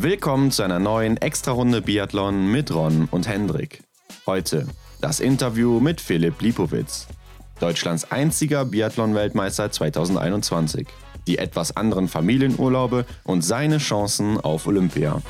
Willkommen zu einer neuen Extra-Runde Biathlon mit Ron und Hendrik. Heute das Interview mit Philipp Lipowitz, Deutschlands einziger Biathlon-Weltmeister 2021, die etwas anderen Familienurlaube und seine Chancen auf Olympia.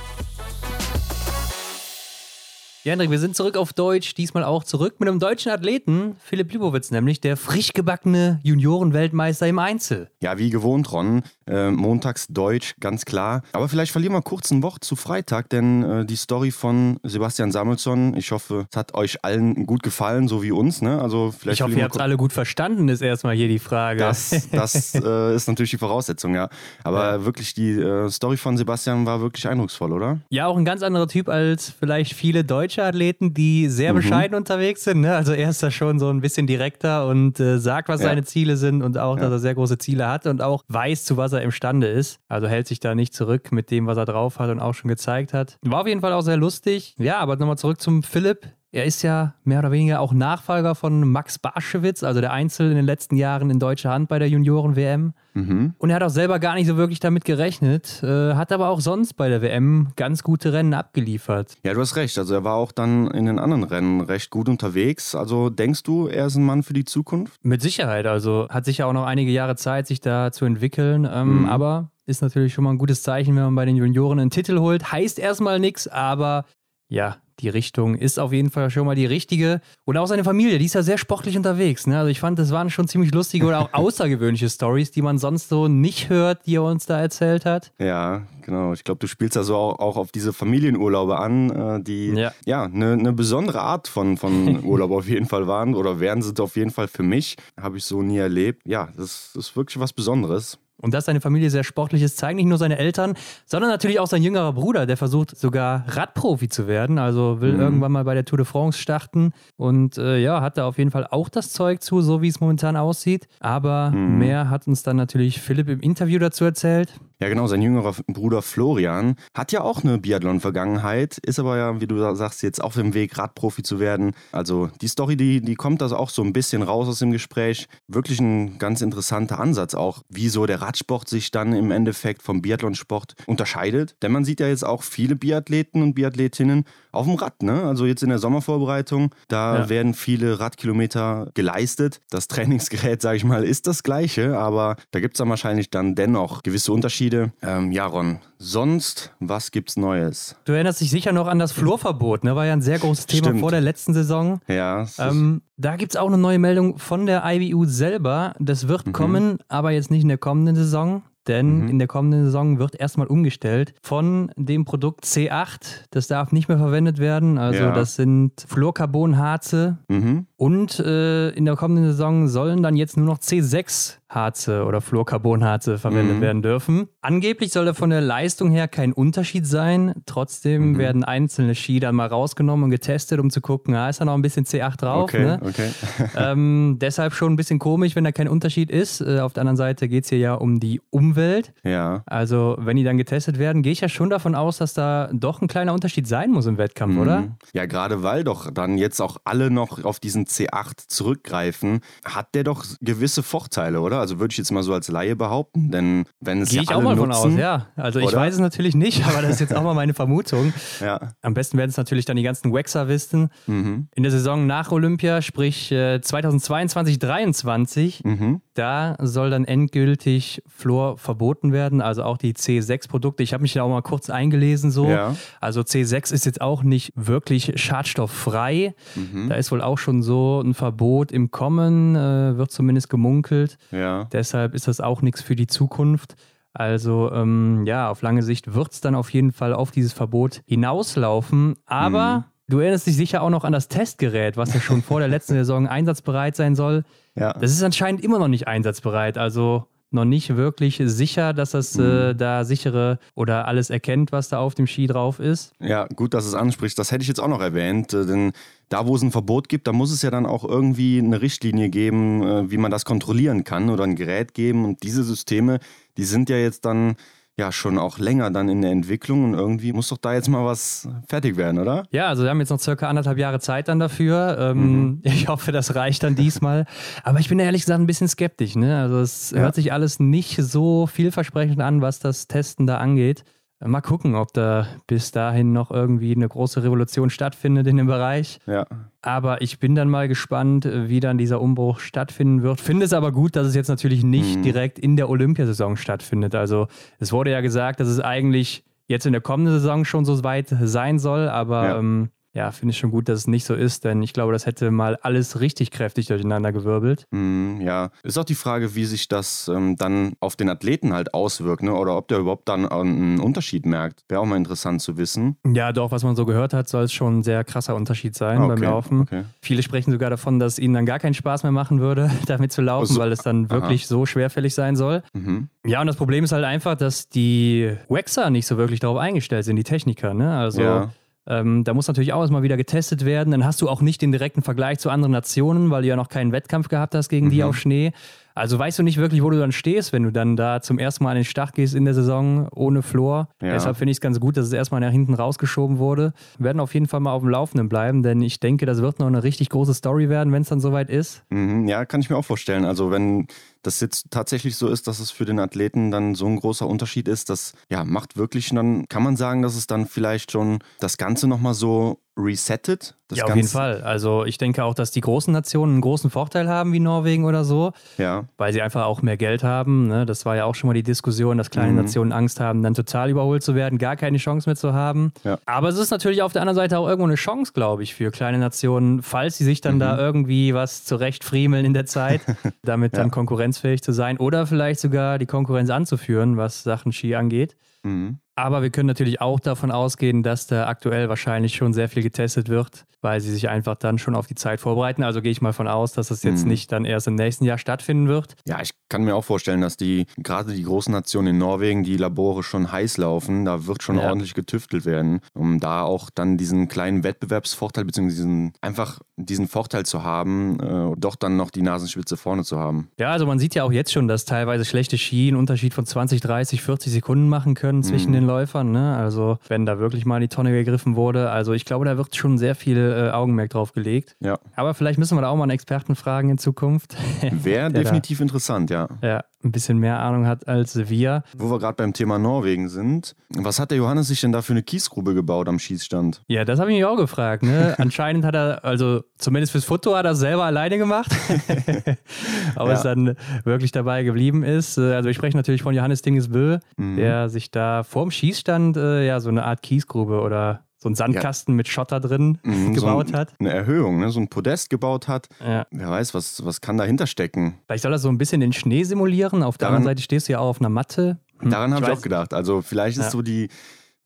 Ja, Hendrik, wir sind zurück auf Deutsch, diesmal auch zurück mit einem deutschen Athleten, Philipp Libowitz, nämlich der frisch gebackene Juniorenweltmeister im Einzel. Ja, wie gewohnt, Ron. Äh, montags Deutsch, ganz klar. Aber vielleicht verlieren wir kurz ein Wort zu Freitag, denn äh, die Story von Sebastian Samuelsson, ich hoffe, es hat euch allen gut gefallen, so wie uns. Ne? Also vielleicht ich hoffe, ihr habt es alle gut verstanden, ist erstmal hier die Frage. Das, das äh, ist natürlich die Voraussetzung, ja. Aber ja. wirklich, die äh, Story von Sebastian war wirklich eindrucksvoll, oder? Ja, auch ein ganz anderer Typ als vielleicht viele Deutsche deutsche Athleten, die sehr mhm. bescheiden unterwegs sind. Ne? Also er ist da schon so ein bisschen direkter und äh, sagt, was ja. seine Ziele sind und auch, ja. dass er sehr große Ziele hat und auch weiß, zu was er imstande ist. Also hält sich da nicht zurück mit dem, was er drauf hat und auch schon gezeigt hat. War auf jeden Fall auch sehr lustig. Ja, aber nochmal zurück zum Philipp. Er ist ja mehr oder weniger auch Nachfolger von Max Barschewitz, also der Einzel in den letzten Jahren in deutscher Hand bei der Junioren-WM. Mhm. Und er hat auch selber gar nicht so wirklich damit gerechnet, äh, hat aber auch sonst bei der WM ganz gute Rennen abgeliefert. Ja, du hast recht. Also er war auch dann in den anderen Rennen recht gut unterwegs. Also denkst du, er ist ein Mann für die Zukunft? Mit Sicherheit. Also hat sicher auch noch einige Jahre Zeit, sich da zu entwickeln. Ähm, mhm. Aber ist natürlich schon mal ein gutes Zeichen, wenn man bei den Junioren einen Titel holt. Heißt erstmal nichts, aber ja, die Richtung ist auf jeden Fall schon mal die richtige. Und auch seine Familie, die ist ja sehr sportlich unterwegs. Ne? Also ich fand, das waren schon ziemlich lustige oder auch außergewöhnliche Stories, die man sonst so nicht hört, die er uns da erzählt hat. Ja, genau. Ich glaube, du spielst also auch, auch, auf diese Familienurlaube an, äh, die ja, ja eine, eine besondere Art von, von Urlaub auf jeden Fall waren oder werden sie auf jeden Fall für mich. Habe ich so nie erlebt. Ja, das ist wirklich was Besonderes. Und dass seine Familie sehr sportlich ist, zeigen nicht nur seine Eltern, sondern natürlich auch sein jüngerer Bruder, der versucht sogar Radprofi zu werden. Also will mhm. irgendwann mal bei der Tour de France starten. Und äh, ja, hat da auf jeden Fall auch das Zeug zu, so wie es momentan aussieht. Aber mhm. mehr hat uns dann natürlich Philipp im Interview dazu erzählt. Ja, genau, sein jüngerer Bruder Florian hat ja auch eine Biathlon-Vergangenheit, ist aber ja, wie du sagst, jetzt auf dem Weg, Radprofi zu werden. Also die Story, die, die kommt also auch so ein bisschen raus aus dem Gespräch. Wirklich ein ganz interessanter Ansatz auch, wieso der Radsport sich dann im Endeffekt vom Biathlonsport unterscheidet. Denn man sieht ja jetzt auch viele Biathleten und Biathletinnen auf dem Rad, ne? Also jetzt in der Sommervorbereitung, da ja. werden viele Radkilometer geleistet. Das Trainingsgerät, sage ich mal, ist das gleiche, aber da gibt es dann wahrscheinlich dann dennoch gewisse Unterschiede. Ähm, ja, Ron, sonst, was gibt's Neues? Du erinnerst dich sicher noch an das Flurverbot, ne? War ja ein sehr großes Thema Stimmt. vor der letzten Saison. Ja. Ähm, da gibt es auch eine neue Meldung von der IBU selber. Das wird mhm. kommen, aber jetzt nicht in der kommenden Saison denn mhm. in der kommenden Saison wird erstmal umgestellt von dem Produkt C8. Das darf nicht mehr verwendet werden. Also ja. das sind Fluorcarbonharze. Mhm. Und äh, in der kommenden Saison sollen dann jetzt nur noch C6 Harze oder Fluorcarbonharze verwendet mhm. werden dürfen. Angeblich soll da von der Leistung her kein Unterschied sein. Trotzdem mhm. werden einzelne Ski dann mal rausgenommen und getestet, um zu gucken, ah, ist da noch ein bisschen C8 drauf. Okay, ne? okay. ähm, deshalb schon ein bisschen komisch, wenn da kein Unterschied ist. Äh, auf der anderen Seite geht es hier ja um die Umwelt. Ja. Also, wenn die dann getestet werden, gehe ich ja schon davon aus, dass da doch ein kleiner Unterschied sein muss im Wettkampf, mhm. oder? Ja, gerade weil doch dann jetzt auch alle noch auf diesen C8 zurückgreifen, hat der doch gewisse Vorteile, oder? Also würde ich jetzt mal so als Laie behaupten, denn wenn es Gehe ja ich auch mal nutzen, von aus, ja. Also ich weiß es natürlich nicht, aber das ist jetzt auch mal meine Vermutung. ja. Am besten werden es natürlich dann die ganzen Waxer wissen. Mhm. In der Saison nach Olympia, sprich äh, 2022, 2023, mhm. Da soll dann endgültig Fluor verboten werden, also auch die C6-Produkte. Ich habe mich da auch mal kurz eingelesen so. Ja. Also C6 ist jetzt auch nicht wirklich schadstofffrei. Mhm. Da ist wohl auch schon so ein Verbot im Kommen, äh, wird zumindest gemunkelt. Ja. Deshalb ist das auch nichts für die Zukunft. Also ähm, ja, auf lange Sicht wird es dann auf jeden Fall auf dieses Verbot hinauslaufen. Aber mhm. Du erinnerst dich sicher auch noch an das Testgerät, was ja schon vor der letzten Saison einsatzbereit sein soll. Ja. Das ist anscheinend immer noch nicht einsatzbereit. Also noch nicht wirklich sicher, dass das äh, mhm. äh, da sichere oder alles erkennt, was da auf dem Ski drauf ist. Ja, gut, dass es anspricht. Das hätte ich jetzt auch noch erwähnt, äh, denn da, wo es ein Verbot gibt, da muss es ja dann auch irgendwie eine Richtlinie geben, äh, wie man das kontrollieren kann oder ein Gerät geben. Und diese Systeme, die sind ja jetzt dann ja schon auch länger dann in der Entwicklung und irgendwie muss doch da jetzt mal was fertig werden, oder? Ja, also wir haben jetzt noch circa anderthalb Jahre Zeit dann dafür. Ähm, mhm. Ich hoffe, das reicht dann diesmal. Aber ich bin ehrlich gesagt ein bisschen skeptisch. Ne? Also es ja. hört sich alles nicht so vielversprechend an, was das Testen da angeht. Mal gucken, ob da bis dahin noch irgendwie eine große Revolution stattfindet in dem Bereich. Ja. Aber ich bin dann mal gespannt, wie dann dieser Umbruch stattfinden wird. Finde es aber gut, dass es jetzt natürlich nicht mhm. direkt in der Olympiasaison stattfindet. Also es wurde ja gesagt, dass es eigentlich jetzt in der kommenden Saison schon so weit sein soll, aber ja. ähm, ja, finde ich schon gut, dass es nicht so ist, denn ich glaube, das hätte mal alles richtig kräftig durcheinander gewirbelt. Mm, ja, ist auch die Frage, wie sich das ähm, dann auf den Athleten halt auswirkt, ne? oder ob der überhaupt dann einen Unterschied merkt. Wäre auch mal interessant zu wissen. Ja, doch, was man so gehört hat, soll es schon ein sehr krasser Unterschied sein ah, okay, beim Laufen. Okay. Viele sprechen sogar davon, dass ihnen dann gar keinen Spaß mehr machen würde, damit zu laufen, also, weil es dann wirklich aha. so schwerfällig sein soll. Mhm. Ja, und das Problem ist halt einfach, dass die Waxer nicht so wirklich darauf eingestellt sind, die Techniker. Ne? Also ja. Ähm, da muss natürlich auch erstmal wieder getestet werden. Dann hast du auch nicht den direkten Vergleich zu anderen Nationen, weil du ja noch keinen Wettkampf gehabt hast gegen mhm. die auf Schnee. Also weißt du nicht wirklich, wo du dann stehst, wenn du dann da zum ersten Mal in den Start gehst in der Saison ohne Flor. Ja. Deshalb finde ich es ganz gut, dass es erstmal nach hinten rausgeschoben wurde. Wir werden auf jeden Fall mal auf dem Laufenden bleiben, denn ich denke, das wird noch eine richtig große Story werden, wenn es dann soweit ist. Mhm, ja, kann ich mir auch vorstellen. Also wenn das jetzt tatsächlich so ist, dass es für den Athleten dann so ein großer Unterschied ist, das ja, macht wirklich, dann kann man sagen, dass es dann vielleicht schon das Ganze nochmal so resettet. ja, auf jeden Fall. Also ich denke auch, dass die großen Nationen einen großen Vorteil haben, wie Norwegen oder so, ja. weil sie einfach auch mehr Geld haben. Ne? Das war ja auch schon mal die Diskussion, dass kleine mhm. Nationen Angst haben, dann total überholt zu werden, gar keine Chance mehr zu haben. Ja. Aber es ist natürlich auf der anderen Seite auch irgendwo eine Chance, glaube ich, für kleine Nationen, falls sie sich dann mhm. da irgendwie was zurechtfriemeln in der Zeit, damit ja. dann konkurrenzfähig zu sein oder vielleicht sogar die Konkurrenz anzuführen, was Sachen Ski angeht. Mhm. Aber wir können natürlich auch davon ausgehen, dass da aktuell wahrscheinlich schon sehr viel getestet wird, weil sie sich einfach dann schon auf die Zeit vorbereiten. Also gehe ich mal von aus, dass das jetzt mhm. nicht dann erst im nächsten Jahr stattfinden wird. Ja, ich kann mir auch vorstellen, dass die, gerade die großen Nationen in Norwegen, die Labore schon heiß laufen, da wird schon ja. ordentlich getüftelt werden, um da auch dann diesen kleinen Wettbewerbsvorteil, beziehungsweise diesen, einfach diesen Vorteil zu haben, äh, doch dann noch die Nasenspitze vorne zu haben. Ja, also man sieht ja auch jetzt schon, dass teilweise schlechte Ski einen Unterschied von 20, 30, 40 Sekunden machen können zwischen mhm. den Läufern. Ne? Also wenn da wirklich mal in die Tonne gegriffen wurde. Also ich glaube, da wird schon sehr viel äh, Augenmerk drauf gelegt. Ja. Aber vielleicht müssen wir da auch mal einen Experten fragen in Zukunft. Wäre definitiv da, interessant, ja. Ja, ein bisschen mehr Ahnung hat als wir. Wo wir gerade beim Thema Norwegen sind, was hat der Johannes sich denn da für eine Kiesgrube gebaut am Schießstand? Ja, das habe ich mich auch gefragt. Ne? Anscheinend hat er, also zumindest fürs Foto hat er selber alleine gemacht. Ob ja. es dann wirklich dabei geblieben ist. Also wir sprechen natürlich von Johannes Dingesbö, mhm. der sich da vorm Schießstand äh, ja so eine Art Kiesgrube oder so einen Sandkasten ja. mit Schotter drin mhm, gebaut so ein, hat. Eine Erhöhung, ne? so ein Podest gebaut hat. Ja. Wer weiß, was, was kann dahinter stecken. Vielleicht soll er so ein bisschen den Schnee simulieren. Auf der daran, anderen Seite stehst du ja auch auf einer Matte. Hm, daran habe ich auch gedacht. Also vielleicht ist ja. so die,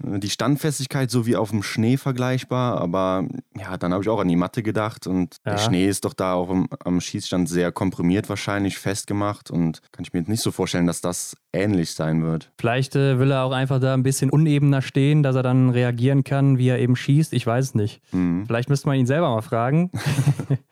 die Standfestigkeit so wie auf dem Schnee vergleichbar, aber ja, dann habe ich auch an die Matte gedacht und ja. der Schnee ist doch da auch im, am Schießstand sehr komprimiert wahrscheinlich festgemacht und kann ich mir jetzt nicht so vorstellen, dass das ähnlich sein wird. Vielleicht äh, will er auch einfach da ein bisschen unebener stehen, dass er dann reagieren kann, wie er eben schießt. Ich weiß es nicht. Mhm. Vielleicht müsste man ihn selber mal fragen.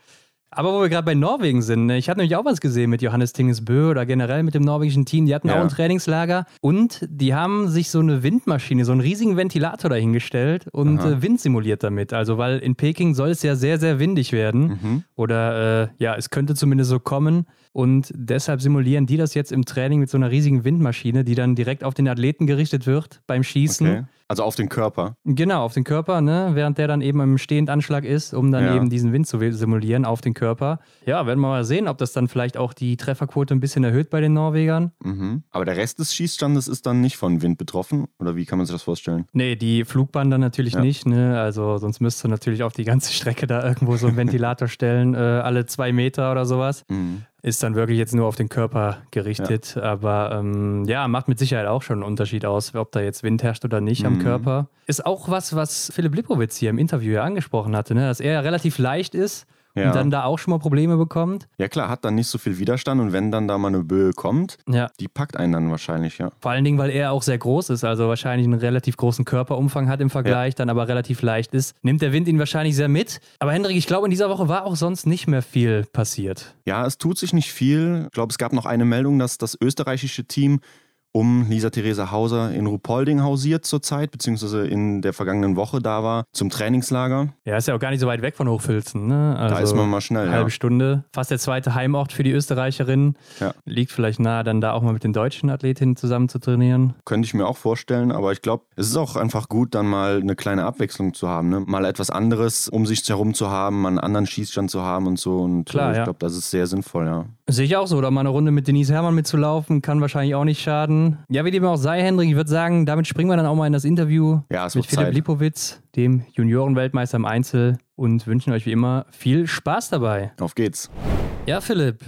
Aber wo wir gerade bei Norwegen sind, ne? ich habe nämlich auch was gesehen mit Johannes Tingesbö oder generell mit dem norwegischen Team. Die hatten ja. auch ein Trainingslager und die haben sich so eine Windmaschine, so einen riesigen Ventilator dahingestellt und äh, Wind simuliert damit. Also, weil in Peking soll es ja sehr, sehr windig werden. Mhm. Oder äh, ja, es könnte zumindest so kommen. Und deshalb simulieren die das jetzt im Training mit so einer riesigen Windmaschine, die dann direkt auf den Athleten gerichtet wird beim Schießen. Okay. Also auf den Körper. Genau, auf den Körper, ne? während der dann eben im Stehendanschlag ist, um dann ja. eben diesen Wind zu simulieren auf den Körper. Ja, werden wir mal sehen, ob das dann vielleicht auch die Trefferquote ein bisschen erhöht bei den Norwegern. Mhm. Aber der Rest des Schießstandes ist dann nicht von Wind betroffen? Oder wie kann man sich das vorstellen? Nee, die Flugbahn dann natürlich ja. nicht. Ne? Also sonst müsste natürlich auf die ganze Strecke da irgendwo so einen Ventilator stellen, äh, alle zwei Meter oder sowas. Mhm ist dann wirklich jetzt nur auf den Körper gerichtet. Ja. Aber ähm, ja, macht mit Sicherheit auch schon einen Unterschied aus, ob da jetzt Wind herrscht oder nicht mhm. am Körper. Ist auch was, was Philipp Lipowitz hier im Interview ja angesprochen hatte, ne? dass er ja relativ leicht ist ja. und dann da auch schon mal Probleme bekommt. Ja klar, hat dann nicht so viel Widerstand und wenn dann da mal eine Böe kommt, ja. die packt einen dann wahrscheinlich, ja. Vor allen Dingen, weil er auch sehr groß ist, also wahrscheinlich einen relativ großen Körperumfang hat im Vergleich, ja. dann aber relativ leicht ist, nimmt der Wind ihn wahrscheinlich sehr mit. Aber Hendrik, ich glaube, in dieser Woche war auch sonst nicht mehr viel passiert. Ja, es tut sich nicht viel. Ich glaube, es gab noch eine Meldung, dass das österreichische Team um Lisa Theresa Hauser in Rupolding hausiert zurzeit, beziehungsweise in der vergangenen Woche da war, zum Trainingslager. Ja, ist ja auch gar nicht so weit weg von Hochfilzen. Ne? Also da ist man mal schnell. Eine halbe ja. Stunde. Fast der zweite Heimort für die Österreicherin. Ja. Liegt vielleicht nahe, dann da auch mal mit den deutschen Athletinnen zusammen zu trainieren. Könnte ich mir auch vorstellen, aber ich glaube, es ist auch einfach gut, dann mal eine kleine Abwechslung zu haben. Ne? Mal etwas anderes um sich herum zu haben, mal einen anderen Schießstand zu haben und so. Und Klar, ich ja. glaube, das ist sehr sinnvoll, ja. Sehe ich auch so. Oder mal eine Runde mit Denise Herrmann mitzulaufen, kann wahrscheinlich auch nicht schaden. Ja, wie dem auch sei, Hendrik, ich würde sagen, damit springen wir dann auch mal in das Interview Ja, es mit Philipp Zeit. Lipowitz, dem Juniorenweltmeister im Einzel und wünschen euch wie immer viel Spaß dabei. Auf geht's. Ja, Philipp,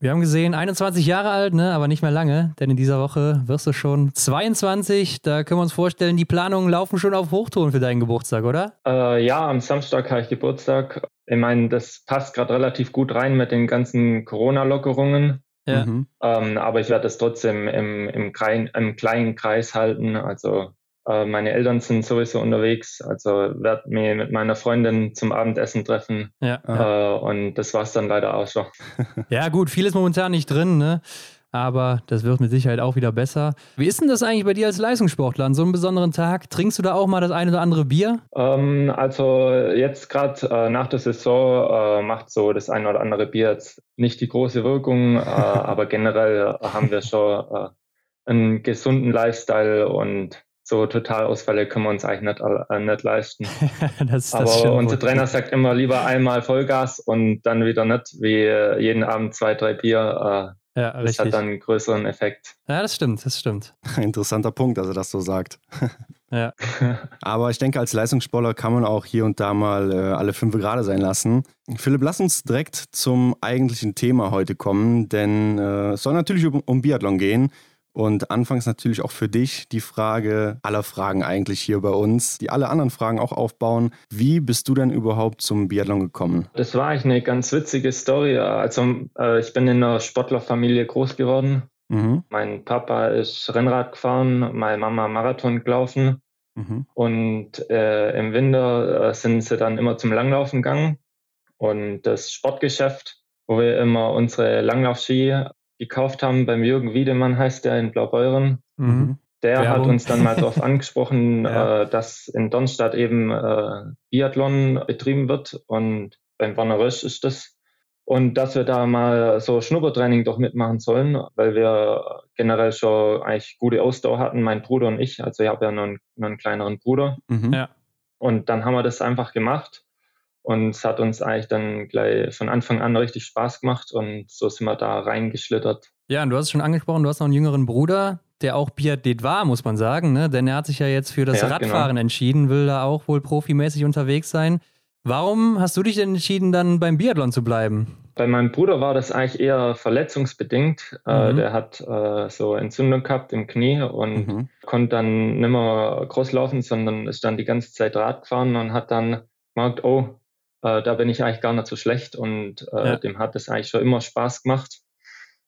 wir haben gesehen, 21 Jahre alt, ne, aber nicht mehr lange, denn in dieser Woche wirst du schon 22. Da können wir uns vorstellen, die Planungen laufen schon auf Hochtouren für deinen Geburtstag, oder? Äh, ja, am Samstag habe ich Geburtstag. Ich meine, das passt gerade relativ gut rein mit den ganzen Corona-Lockerungen. Ja. Mhm. Ähm, aber ich werde das trotzdem im, im, klein, im kleinen Kreis halten. Also äh, meine Eltern sind sowieso unterwegs. Also werde mich mit meiner Freundin zum Abendessen treffen. Ja. Äh, und das war es dann leider auch schon. Ja, gut, viel ist momentan nicht drin, ne? Aber das wird mit Sicherheit auch wieder besser. Wie ist denn das eigentlich bei dir als Leistungssportler an so einem besonderen Tag? Trinkst du da auch mal das eine oder andere Bier? Ähm, also jetzt gerade äh, nach der Saison äh, macht so das eine oder andere Bier jetzt nicht die große Wirkung, äh, aber generell haben wir schon äh, einen gesunden Lifestyle und so Totalausfälle können wir uns eigentlich nicht, äh, nicht leisten. das, das Aber unser. Trainer sagt immer lieber einmal Vollgas und dann wieder nicht, wie jeden Abend zwei, drei Bier. Äh, Ja, das richtig. hat dann einen größeren Effekt. Ja, das stimmt, das stimmt. Interessanter Punkt, dass er das so sagt. Ja. Aber ich denke, als Leistungssportler kann man auch hier und da mal äh, alle fünf gerade sein lassen. Philipp, lass uns direkt zum eigentlichen Thema heute kommen, denn äh, es soll natürlich um, um Biathlon gehen. Und anfangs natürlich auch für dich die Frage aller Fragen eigentlich hier bei uns, die alle anderen Fragen auch aufbauen. Wie bist du denn überhaupt zum Biathlon gekommen? Das war eigentlich eine ganz witzige Story. Also äh, ich bin in einer Sportlerfamilie groß geworden. Mhm. Mein Papa ist Rennrad gefahren, meine Mama Marathon gelaufen Mhm. und äh, im Winter äh, sind sie dann immer zum Langlaufen gegangen. Und das Sportgeschäft, wo wir immer unsere Langlaufski gekauft haben, beim Jürgen Wiedemann heißt der in Blaubeuren, Mhm. der Werbung. hat uns dann mal darauf angesprochen, Ja. äh, dass in Dornstadt eben äh, Biathlon betrieben wird und beim Werner Rösch ist das. Und dass wir da mal so Schnuppertraining doch mitmachen sollen, weil wir generell schon eigentlich gute Ausdauer hatten, mein Bruder und ich. Also ich habe ja noch einen, noch einen kleineren Bruder. Mhm. Ja. Und dann haben wir das einfach gemacht. Und es hat uns eigentlich dann gleich von Anfang an richtig Spaß gemacht. Und so sind wir da reingeschlittert. Ja, und du hast es schon angesprochen, du hast noch einen jüngeren Bruder, der auch Biathlet war, muss man sagen, ne? Denn er hat sich ja jetzt für das Ja, Radfahren genau. entschieden, will da auch wohl profimäßig unterwegs sein. Warum hast du dich denn entschieden, dann beim Biathlon zu bleiben? Bei meinem Bruder war das eigentlich eher verletzungsbedingt. Äh, Mhm. der hat äh, so Entzündung gehabt im Knie und Mhm. konnte dann nicht mehr groß laufen, sondern ist dann die ganze Zeit Rad gefahren und hat dann gemerkt, oh, äh, da bin ich eigentlich gar nicht so schlecht und äh, Ja. dem hat es eigentlich schon immer Spaß gemacht.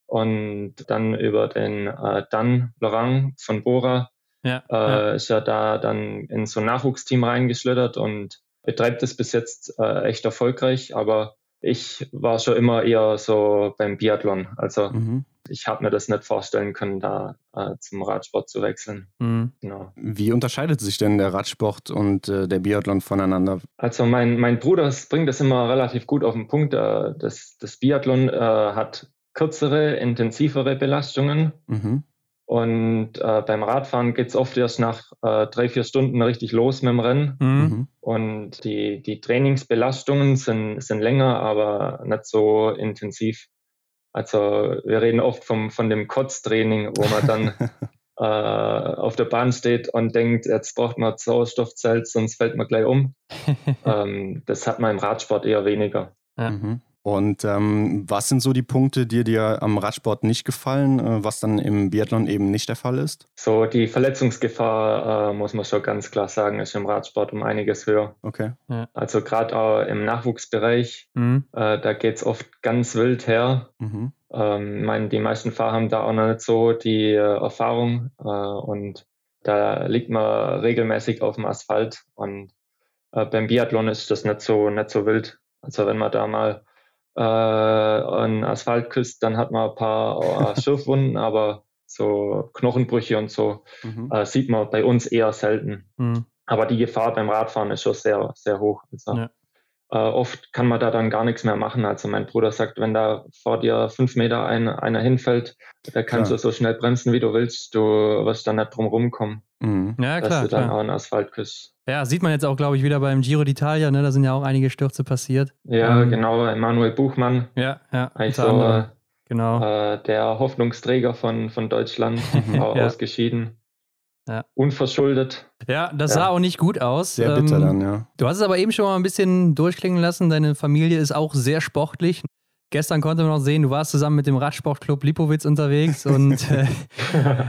Und dann über den äh, Dan Laurent von Bora Ja. äh, ja. ist er da dann in so ein Nachwuchsteam reingeschlittert und betreibt es bis jetzt äh, echt erfolgreich. Aber ich war schon immer eher so beim Biathlon. Also Mhm. Ich habe mir das nicht vorstellen können, da äh, zum Radsport zu wechseln. Mhm. Genau. Wie unterscheidet sich denn der Radsport und äh, der Biathlon voneinander? Also mein, mein Bruder bringt das immer relativ gut auf den Punkt. Äh, das, das Biathlon äh, hat kürzere, intensivere Belastungen. Mhm. Und äh, beim Radfahren geht's oft erst nach äh, drei, vier Stunden richtig los mit dem Rennen. Mhm. Mhm. Und die, die Trainingsbelastungen sind, sind länger, aber nicht so intensiv. Also wir reden oft vom, von dem Kotztraining, wo man dann äh, auf der Bahn steht und denkt, jetzt braucht man Sauerstoffzelt, sonst fällt man gleich um. ähm, das hat man im Radsport eher weniger. Ja. Mhm. Und ähm, was sind so die Punkte, die dir am Radsport nicht gefallen, äh, was dann im Biathlon eben nicht der Fall ist? So die Verletzungsgefahr, äh, muss man schon ganz klar sagen, ist im Radsport um einiges höher. Okay. Also gerade auch im Nachwuchsbereich, Mhm. äh, da geht's oft ganz wild her. Mhm. Ähm, ich meine, die meisten Fahrer haben da auch noch nicht so die äh, Erfahrung äh, und da liegt man regelmäßig auf dem Asphalt und äh, beim Biathlon ist das nicht so nicht so wild. Also wenn man da mal äh, an Asphalt küsst, dann hat man ein paar äh, Schürfwunden, aber so Knochenbrüche und so mhm. äh, sieht man bei uns eher selten. Mhm. Aber die Gefahr beim Radfahren ist schon sehr, sehr hoch. Also, ja. äh, oft kann man da dann gar nichts mehr machen. Also mein Bruder sagt, wenn da vor dir fünf Meter ein, einer hinfällt, da kannst klar. du so schnell bremsen, wie du willst. Du wirst dann nicht drum rumkommen. Mhm. Ja, klar. Dass du dann klar. auch einen Asphalt küsst. Ja, sieht man jetzt auch, glaube ich, wieder beim Giro d'Italia, ne? Da sind ja auch einige Stürze passiert. Ja, ähm, genau, Emanuel Buchmann. Ja, ja. Also, äh, genau. Äh, der Hoffnungsträger von, von Deutschland, auch ja. ausgeschieden. Ja. Unverschuldet. Ja, das sah auch nicht gut aus. Sehr bitter ähm, dann, ja. Du hast es aber eben schon mal ein bisschen durchklingen lassen. Deine Familie ist auch sehr sportlich. Gestern konnte man noch sehen, du warst zusammen mit dem Radsportclub Lipowitz unterwegs und äh,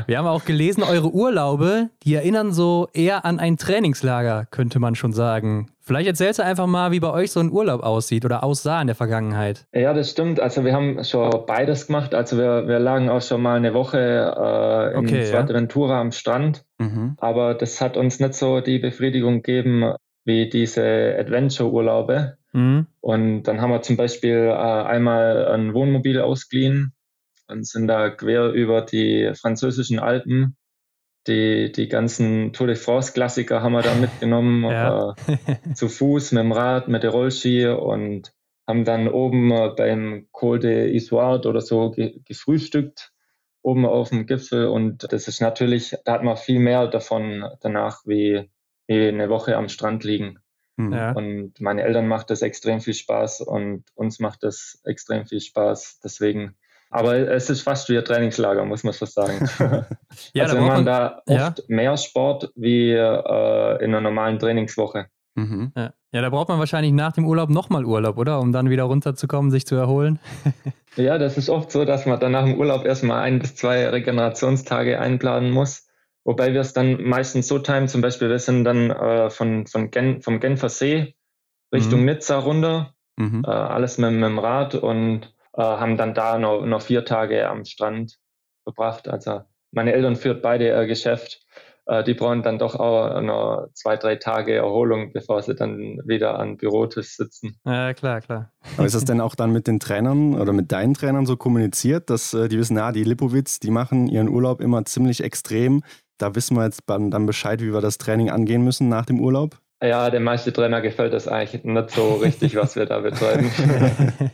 wir haben auch gelesen, eure Urlaube, die erinnern so eher an ein Trainingslager, könnte man schon sagen. Vielleicht erzählst du einfach mal, wie bei euch so ein Urlaub aussieht oder aussah in der Vergangenheit. Ja, das stimmt. Also wir haben schon beides gemacht. Also wir, wir lagen auch schon mal eine Woche äh, in okay, Fuerteventura ja. am Strand. Mhm. Aber das hat uns nicht so die Befriedigung gegeben wie diese Adventure-Urlaube. Mhm. Und dann haben wir zum Beispiel äh, einmal ein Wohnmobil ausgeliehen und sind da quer über die französischen Alpen. Die, die ganzen Tour de France-Klassiker haben wir da mitgenommen, ja. äh, zu Fuß, mit dem Rad, mit der Rollski und haben dann oben äh, beim Col de Isoard oder so ge gefrühstückt, oben auf dem Gipfel. Und das ist natürlich, da hat man viel mehr davon danach, wie, wie eine Woche am Strand liegen. Mhm. Ja. Und meine Eltern macht das extrem viel Spaß und uns macht das extrem viel Spaß. Deswegen, aber es ist fast wie ein Trainingslager, muss man so sagen. ja, also da man da oft ja. mehr Sport wie äh, in einer normalen Trainingswoche. Mhm. Ja. ja. da braucht man wahrscheinlich nach dem Urlaub nochmal Urlaub, oder? Um dann wieder runterzukommen, sich zu erholen. ja, das ist oft so, dass man dann nach dem Urlaub erstmal ein bis zwei Regenerationstage einplanen muss. Wobei wir es dann meistens so timen, zum Beispiel, wir sind dann äh, von, von Gen, vom Genfer See Richtung mhm. Nizza runter, mhm. äh, alles mit, mit, dem Rad und äh, haben dann da noch, noch vier Tage am Strand verbracht. Also meine Eltern führt beide ihr Geschäft. Äh, die brauchen dann doch auch noch zwei, drei Tage Erholung, bevor sie dann wieder an Bürotisch sitzen. Ja, klar, klar. Aber ist das denn auch dann mit den Trainern oder mit deinen Trainern so kommuniziert, dass äh, die wissen, na, die Lipowitz, die machen ihren Urlaub immer ziemlich extrem da wissen wir jetzt dann Bescheid, wie wir das Training angehen müssen nach dem Urlaub? Ja, dem meisten Trainer gefällt das eigentlich nicht so richtig, was wir da betreiben.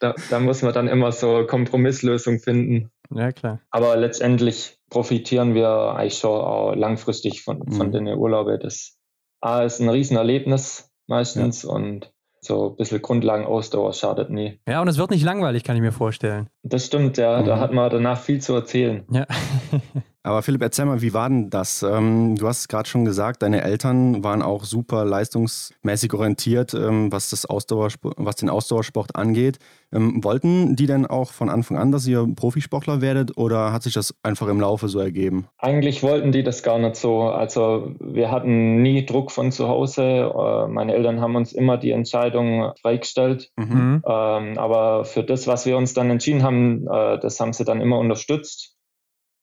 da, da, muss man dann immer so Kompromisslösungen finden. Ja, klar. Aber letztendlich profitieren wir eigentlich schon auch langfristig von, von mhm. den Urlaube. Das A ist ein Riesenerlebnis meistens ja. und so ein bisschen Grundlagenausdauer schadet nie. Ja, und es wird nicht langweilig, kann ich mir vorstellen. Das stimmt, ja. Mhm. Da hat man danach viel zu erzählen. Ja. Aber Philipp, erzähl mal, wie war denn das? Ähm, du hast es gerade schon gesagt, deine Eltern waren auch super leistungsmäßig orientiert, ähm, was, das Ausdauersport, was den Ausdauersport angeht. Ähm, wollten die denn auch von Anfang an, dass ihr Profisportler werdet oder hat sich das einfach im Laufe so ergeben? Eigentlich wollten die das gar nicht so. Also wir hatten nie Druck von zu Hause. Äh, meine Eltern haben uns immer die Entscheidung freigestellt. Mhm. aber für das, was wir uns dann entschieden haben, äh, das haben sie dann immer unterstützt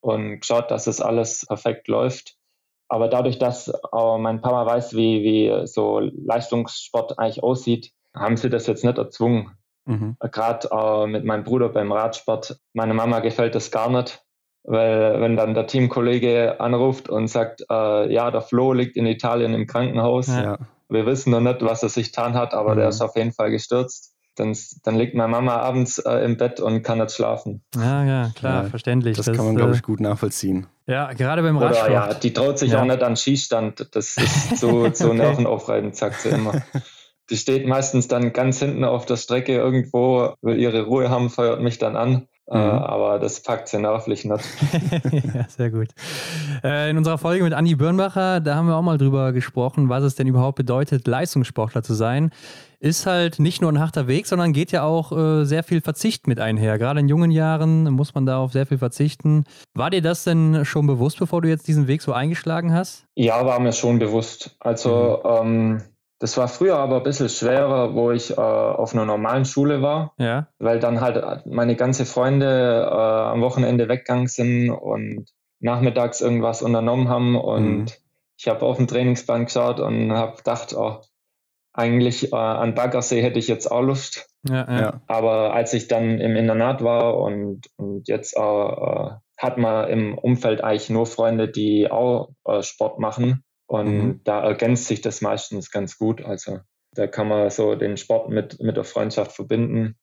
und geschaut, dass es alles perfekt läuft. Aber dadurch, dass äh, mein Papa weiß, wie, wie so Leistungssport eigentlich aussieht, haben sie das jetzt nicht erzwungen. Mhm. Gerade äh, mit meinem Bruder beim Radsport. Meiner Mama gefällt das gar nicht, weil wenn dann der Teamkollege anruft und sagt, äh, ja, der Flo liegt in Italien im Krankenhaus. Ja. Wir wissen noch nicht, was er sich getan hat, aber mhm. der ist auf jeden Fall gestürzt dann, dann liegt meine Mama abends äh, im Bett und kann nicht schlafen. Ja, ja, klar, ja, verständlich. Das, das kann man, glaube ich, äh, gut nachvollziehen. Ja, gerade beim Radsport. Oder ja, die traut sich ja. auch nicht an Schießstand. Das ist so, so okay. nervenaufreibend, sagt sie immer. Die steht meistens dann ganz hinten auf der Strecke irgendwo, will ihre Ruhe haben, feuert mich dann an. Äh, mhm. Äh, aber das packt sie nervlich nicht. ja, sehr gut. Äh, in unserer Folge mit Andi Birnbacher, da haben wir auch mal drüber gesprochen, was es denn überhaupt bedeutet, Leistungssportler zu sein. Ist halt nicht nur ein harter Weg, sondern geht ja auch äh, sehr viel Verzicht mit einher. Gerade in jungen Jahren muss man da auf sehr viel verzichten. War dir das denn schon bewusst, bevor du jetzt diesen Weg so eingeschlagen hast? Ja, war mir schon bewusst. Also, mhm. ähm, das war früher aber ein bisschen schwerer, wo ich äh, auf einer normalen Schule war, ja. weil dann halt meine ganze Freunde äh, am Wochenende weggegangen sind und nachmittags irgendwas unternommen haben und mhm. ich habe auf den Trainingsplan geschaut und habe gedacht, oh, eigentlich äh, an Baggersee hätte ich jetzt auch Lust. Ja, ja. Aber als ich dann im Internat war und, und jetzt auch äh, hat man im Umfeld eigentlich nur Freunde, die auch äh, Sport machen. Und mhm. da ergänzt sich das meistens ganz gut. Also da kann man so den Sport mit, mit der Freundschaft verbinden.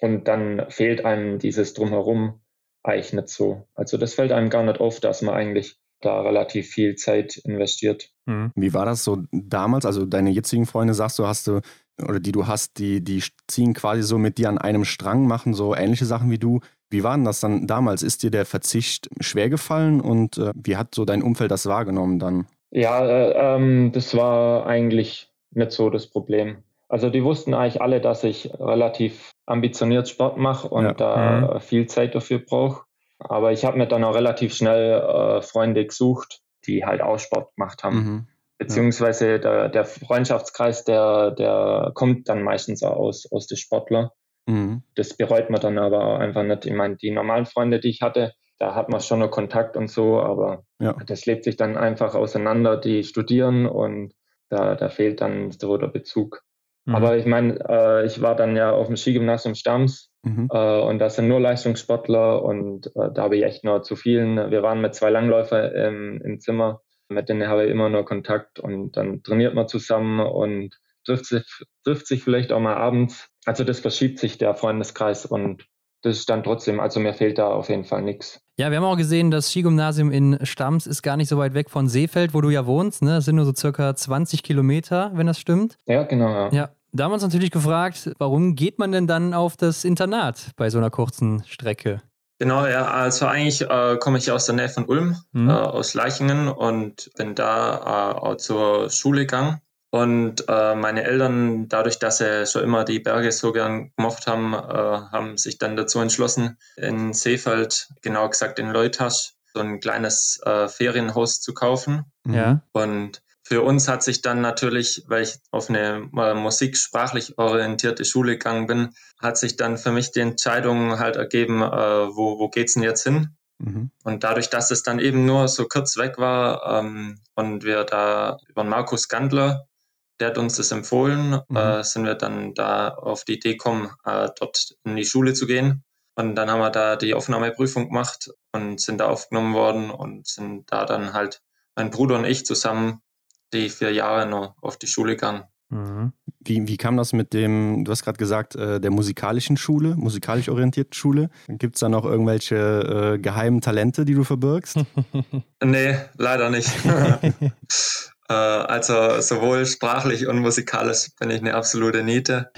Und dann fehlt einem dieses Drumherum eigentlich nicht so. Also das fällt einem gar nicht auf, dass man eigentlich da relativ viel Zeit investiert. Mhm. Wie war das so damals? Also deine jetzigen Freunde, sagst du, hast du, oder die du hast, die, die ziehen quasi so mit dir an einem Strang, machen so ähnliche Sachen wie du. Wie war denn das dann damals? Ist dir der Verzicht schwer gefallen und äh, wie hat so dein Umfeld das wahrgenommen dann? Ja, äh, ähm, das war eigentlich nicht so das Problem. Also die wussten eigentlich alle, dass ich relativ ambitioniert Sport mache und ja. da mhm. viel Zeit dafür brauche. Aber ich habe mir dann auch relativ schnell äh, Freunde gesucht, die halt auch Sport gemacht haben. Mhm. Beziehungsweise ja. der, der, Freundschaftskreis, der, der kommt dann meistens auch aus, aus den Sportler. Mhm. Das bereut man dann aber einfach nicht. Ich meine, die normalen Freunde, die ich hatte, da hat man schon noch Kontakt und so, aber ja. das lebt sich dann einfach auseinander, die studieren und da, da fehlt dann so der Bezug. Mhm. Aber ich meine, äh, ich war dann ja auf dem Skigymnasium Stamms mhm. äh, und da sind nur Leistungssportler und äh, da habe ich echt noch zu vielen. Wir waren mit zwei Langläufer im, im Zimmer, mit denen habe ich immer nur Kontakt und dann trainiert man zusammen und trifft sich, trifft sich vielleicht auch mal abends. Also das verschiebt sich der Freundeskreis und das ist dann trotzdem, also mir fehlt da auf jeden Fall nichts. Ja, wir haben auch gesehen, das Skigymnasium in Stams ist gar nicht so weit weg von Seefeld, wo du ja wohnst. Ne? Das sind nur so circa 20 Kilometer, wenn das stimmt. Ja, genau. Ja. ja. Da haben wir uns natürlich gefragt, warum geht man denn dann auf das Internat bei so einer kurzen Strecke? Genau, ja, also eigentlich äh, komme ich aus der Nähe von Ulm, mhm. äh, aus Leichingen und bin da äh, auch zur Schule gegangen. Und äh, meine Eltern, dadurch, dass sie schon immer die Berge so gern gemocht haben, äh, haben sich dann dazu entschlossen, in Seefeld, genau gesagt in Leutasch, so ein kleines äh, Ferienhaus zu kaufen. Ja. Und für uns hat sich dann natürlich, weil ich auf eine äh, musiksprachlich orientierte Schule gegangen bin, hat sich dann für mich die Entscheidung halt ergeben, äh, wo, wo geht's denn jetzt hin? Mhm. Und dadurch, dass es dann eben nur so kurz weg war ähm, und wir da über Markus Gandler, der hat uns das empfohlen, mhm. äh, sind wir dann da auf die Idee gekommen, äh, dort in die Schule zu gehen. Und dann haben wir da die Aufnahmeprüfung gemacht und sind da aufgenommen worden und sind da dann halt mein Bruder und ich zusammen die vier Jahre noch auf die Schule gegangen. Mhm. Wie, wie kam das mit dem, du hast gerade gesagt, äh, der musikalischen Schule, musikalisch orientierten Schule? Gibt es da noch irgendwelche äh, geheimen Talente, die du verbirgst? nee, leider nicht. Äh, also sowohl sprachlich und musikalisch bin ich eine absolute Niete.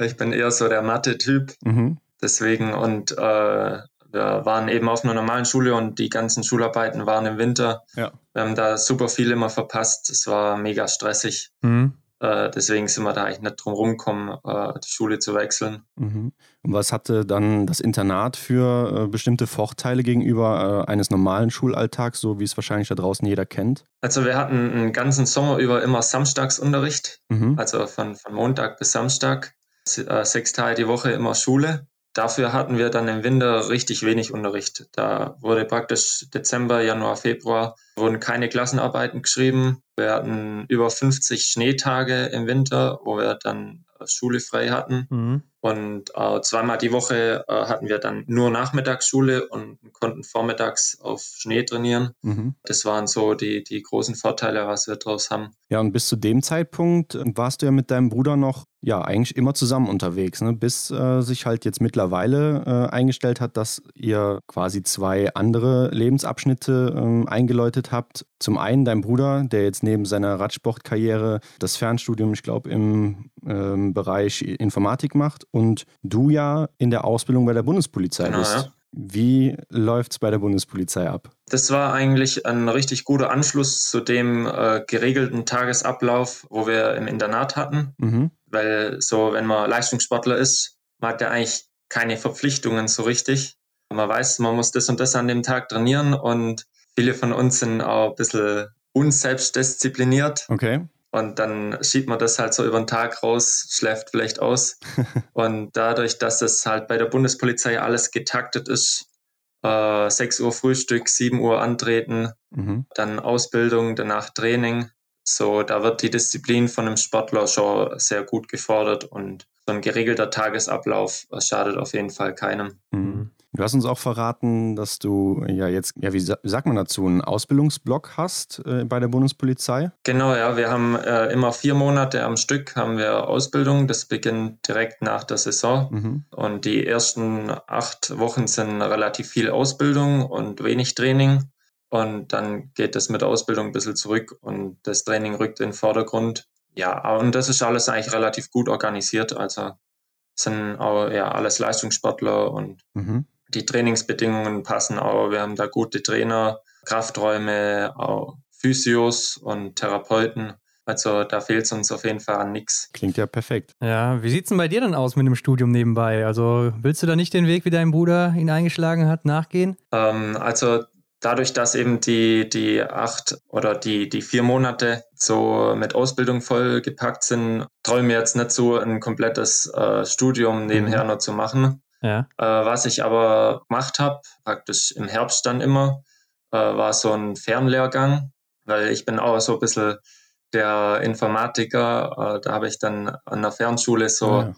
Ich bin eher so der Mathe-Typ. Mhm. Deswegen und äh, wir waren eben auf einer normalen Schule und die ganzen Schularbeiten waren im Winter. Ja. Wir haben da super viel immer verpasst. Es war mega stressig. Mhm. Äh, deswegen sind wir da eigentlich nicht drum rumgekommen, äh, die Schule zu wechseln. Mhm. Und was hatte dann das Internat für äh, bestimmte Vorteile gegenüber eines normalen Schulalltags, so wie es wahrscheinlich da draußen jeder kennt? Also wir hatten einen ganzen Sommer über immer Samstagsunterricht, mhm. also von, von Montag bis Samstag, sechs Tage die Woche immer Schule. Dafür hatten wir dann im Winter richtig wenig Unterricht. Da wurde praktisch Dezember, Januar, Februar wurden keine Klassenarbeiten geschrieben. Wir hatten über 50 Schneetage im Winter, wo wir dann Schule frei hatten. Mhm. Und äh, zweimal die Woche äh, hatten wir dann nur Nachmittagsschule und konnten vormittags auf Schnee trainieren. Mhm. Das waren so die, die großen Vorteile, was wir daraus haben. Ja, und bis zu dem Zeitpunkt äh, warst du ja mit deinem Bruder noch, ja, eigentlich immer zusammen unterwegs, ne? bis äh, sich halt jetzt mittlerweile äh, eingestellt hat, dass ihr quasi zwei andere Lebensabschnitte ähm, eingeläutet habt. Zum einen dein Bruder, der jetzt neben seiner Radsportkarriere das Fernstudium, ich glaube, im ähm, Bereich Informatik macht und du ja in der Ausbildung bei der Bundespolizei genau, bist. Ja. Wie läuft es bei der Bundespolizei ab? Das war eigentlich ein richtig guter Anschluss zu dem äh, geregelten Tagesablauf, wo wir im Internat hatten. Mhm. Weil so, wenn man Leistungssportler ist, man hat ja eigentlich keine Verpflichtungen so richtig. Man weiß, man muss das und das an dem Tag trainieren und viele von uns sind auch ein bisschen unselbstdiszipliniert. Okay. Und dann schiebt man das halt so über den Tag raus, schläft vielleicht aus. und dadurch, dass das halt bei der Bundespolizei alles getaktet ist, äh, 6 Uhr Frühstück, 7 Uhr antreten, mhm. dann Ausbildung, danach Training. So, da wird die Disziplin von einem Sportler schon sehr gut gefordert und so ein geregelter Tagesablauf schadet auf jeden Fall keinem. Mhm. Du hast uns auch verraten, dass du ja jetzt, ja, wie sagt man dazu, einen Ausbildungsblock hast äh, bei der Bundespolizei? Genau, ja. Wir haben äh, immer vier Monate am Stück haben wir Ausbildung. Das beginnt direkt nach der Saison. Mhm. Und die ersten acht Wochen sind relativ viel Ausbildung und wenig Training. Und dann geht das mit der Ausbildung ein bisschen zurück und das Training rückt in den Vordergrund. Ja, und das ist alles eigentlich relativ gut organisiert. Also sind auch ja alles Leistungssportler und mhm die Trainingsbedingungen passen auch. Wir haben da gute Trainer, Krafträume, auch Physios und Therapeuten. Also da fehlt es uns auf jeden Fall an nichts. Klingt ja perfekt. Ja, wie sieht es denn bei dir dann aus mit dem Studium nebenbei? Also willst du da nicht den Weg, wie dein Bruder ihn eingeschlagen hat, nachgehen? Ähm, also dadurch, dass eben die, die acht oder die, die vier Monate so mit Ausbildung vollgepackt sind, träume ich jetzt nicht so ein komplettes äh, Studium nebenher mhm. noch zu machen. Ja. Äh, was ich aber gemacht habe, praktisch im Herbst dann immer, äh, war so ein Fernlehrgang, weil ich bin auch so ein bisschen der Informatiker. Äh, da habe ich dann an der Fernschule so ah,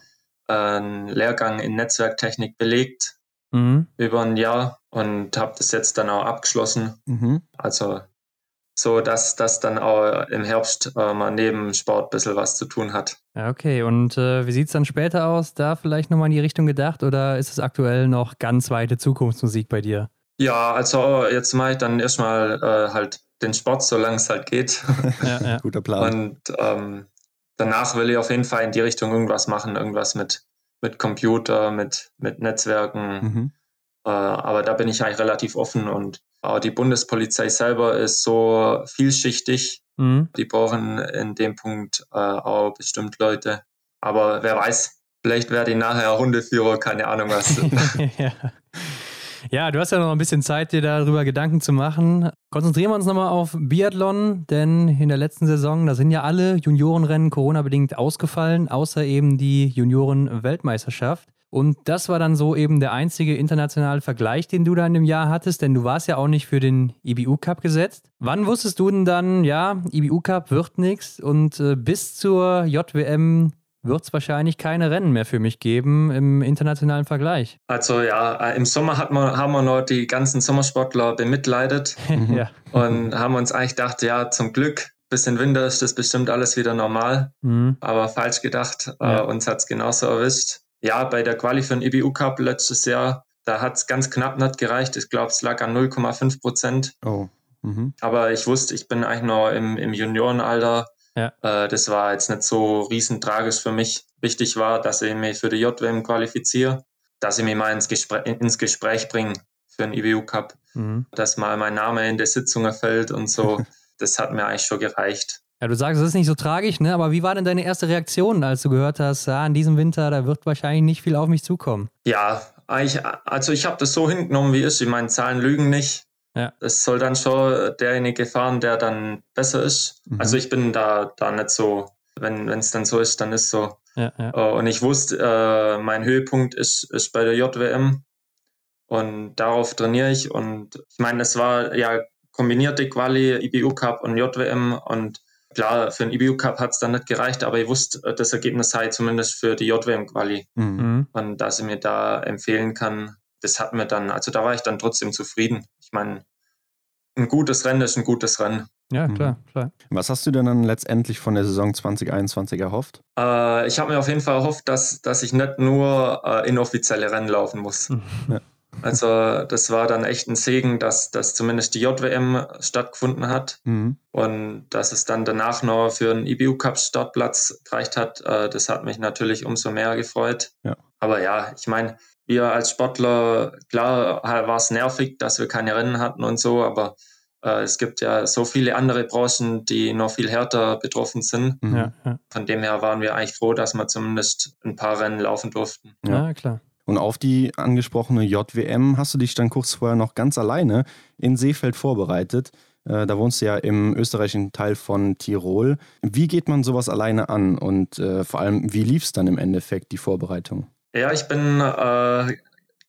ja. einen Lehrgang in Netzwerktechnik belegt mhm. über ein Jahr und habe das jetzt dann auch abgeschlossen. Mhm. Also so dass das dann auch im Herbst äh, mal neben Sport ein bisschen was zu tun hat. Ja, okay. Und äh, wie sieht es dann später aus? Da vielleicht nochmal in die Richtung gedacht oder ist es aktuell noch ganz weite Zukunftsmusik bei dir? Ja, also jetzt mache ich dann erstmal äh, halt den Sport, solange es halt geht. Ja, ja. Guter Plan. Und ähm, danach will ich auf jeden Fall in die Richtung irgendwas machen, irgendwas mit, mit Computer, mit, mit Netzwerken. Mhm. Äh, aber da bin ich eigentlich relativ offen und auch die Bundespolizei selber ist so vielschichtig. Mhm. Die brauchen in dem Punkt äh, auch bestimmt Leute. Aber wer weiß, vielleicht werde ich nachher Hundeführer, keine Ahnung was. ja. ja, du hast ja noch ein bisschen Zeit, dir darüber Gedanken zu machen. Konzentrieren wir uns nochmal auf Biathlon, denn in der letzten Saison, da sind ja alle Juniorenrennen Corona-bedingt ausgefallen, außer eben die Junioren-Weltmeisterschaft. Und das war dann so eben der einzige internationale Vergleich, den du da in dem Jahr hattest, denn du warst ja auch nicht für den IBU Cup gesetzt. Wann wusstest du denn dann, ja, IBU Cup wird nichts und äh, bis zur JWM wird es wahrscheinlich keine Rennen mehr für mich geben im internationalen Vergleich. Also ja, äh, im Sommer hat man, haben wir noch die ganzen Sommersportler bemitleidet ja. und haben uns eigentlich gedacht, ja, zum Glück, bis in Winter ist das bestimmt alles wieder normal. Mhm. Aber falsch gedacht, äh, ja. äh, uns hat es genauso erwischt ja, bei der Quali für den IBU Cup letztes Jahr, da hat es ganz knapp nicht gereicht. Ich glaube, es lag an 0,5 Prozent. Oh. Mhm. Aber ich wusste, ich bin eigentlich noch im, im Juniorenalter. Ja. Äh, das war jetzt nicht so riesen tragisch für mich. Wichtig war, dass ich mich für die JWM qualifiziere, dass ich mich mal ins Gespräch, ins Gespräch bringe für den IBU Cup, mhm. dass mal mein Name in der Sitzung erfällt und so. das hat mir eigentlich schon gereicht. Ja, du sagst, es ist nicht so tragisch, ne? Aber wie war denn deine erste Reaktion, als du gehört hast, ja, in diesem Winter, da wird wahrscheinlich nicht viel auf mich zukommen? Ja, ich, also ich habe das so hingenommen, wie ist. Ich meine, Zahlen lügen nicht. Ja. Es soll dann schon derjenige fahren, der dann besser ist. Mhm. Also ich bin da, da nicht so, wenn es dann so ist, dann ist so. Ja, ja. Äh, und ich wusste, äh, mein Höhepunkt ist, ist bei der JWM. Und darauf trainiere ich. Und ich meine, es war ja kombinierte Quali, IBU Cup und JWM. Und Klar, für den IBU Cup hat es dann nicht gereicht, aber ich wusste, äh, das Ergebnis sei zumindest für die JWM-Quali. Mhm. Und dass ich mir da empfehlen kann, das hat mir dann, also da war ich dann trotzdem zufrieden. Ich meine, ein gutes Rennen ist ein gutes Rennen. Ja, klar, mhm. klar. Was hast du denn dann letztendlich von der Saison 2021 erhofft? Äh, ich habe mir auf jeden Fall erhofft, dass, dass ich nicht nur äh, inoffizielle Rennen laufen muss. Ja. Also das war dann echt ein Segen, dass, dass zumindest die JWM stattgefunden hat mhm. und dass es dann danach noch für einen IBU Cup Startplatz gereicht hat. Äh, das hat mich natürlich umso mehr gefreut. Ja. Aber ja, ich meine, wir als Sportler, klar war es nervig, dass wir keine Rennen hatten und so, aber äh, es gibt ja so viele andere Branchen, die noch viel härter betroffen sind. Mhm. Ja, ja. Von dem her waren wir eigentlich froh, dass wir zumindest ein paar Rennen laufen durften. Ja, klar. Und auf die angesprochene JWM hast du dich dann kurz vorher noch ganz alleine in Seefeld vorbereitet. Äh, da wohnst du ja im österreichischen Teil von Tirol. Wie geht man sowas alleine an und äh, vor allem, wie lief es dann im Endeffekt, die Vorbereitung? Ja, ich bin äh,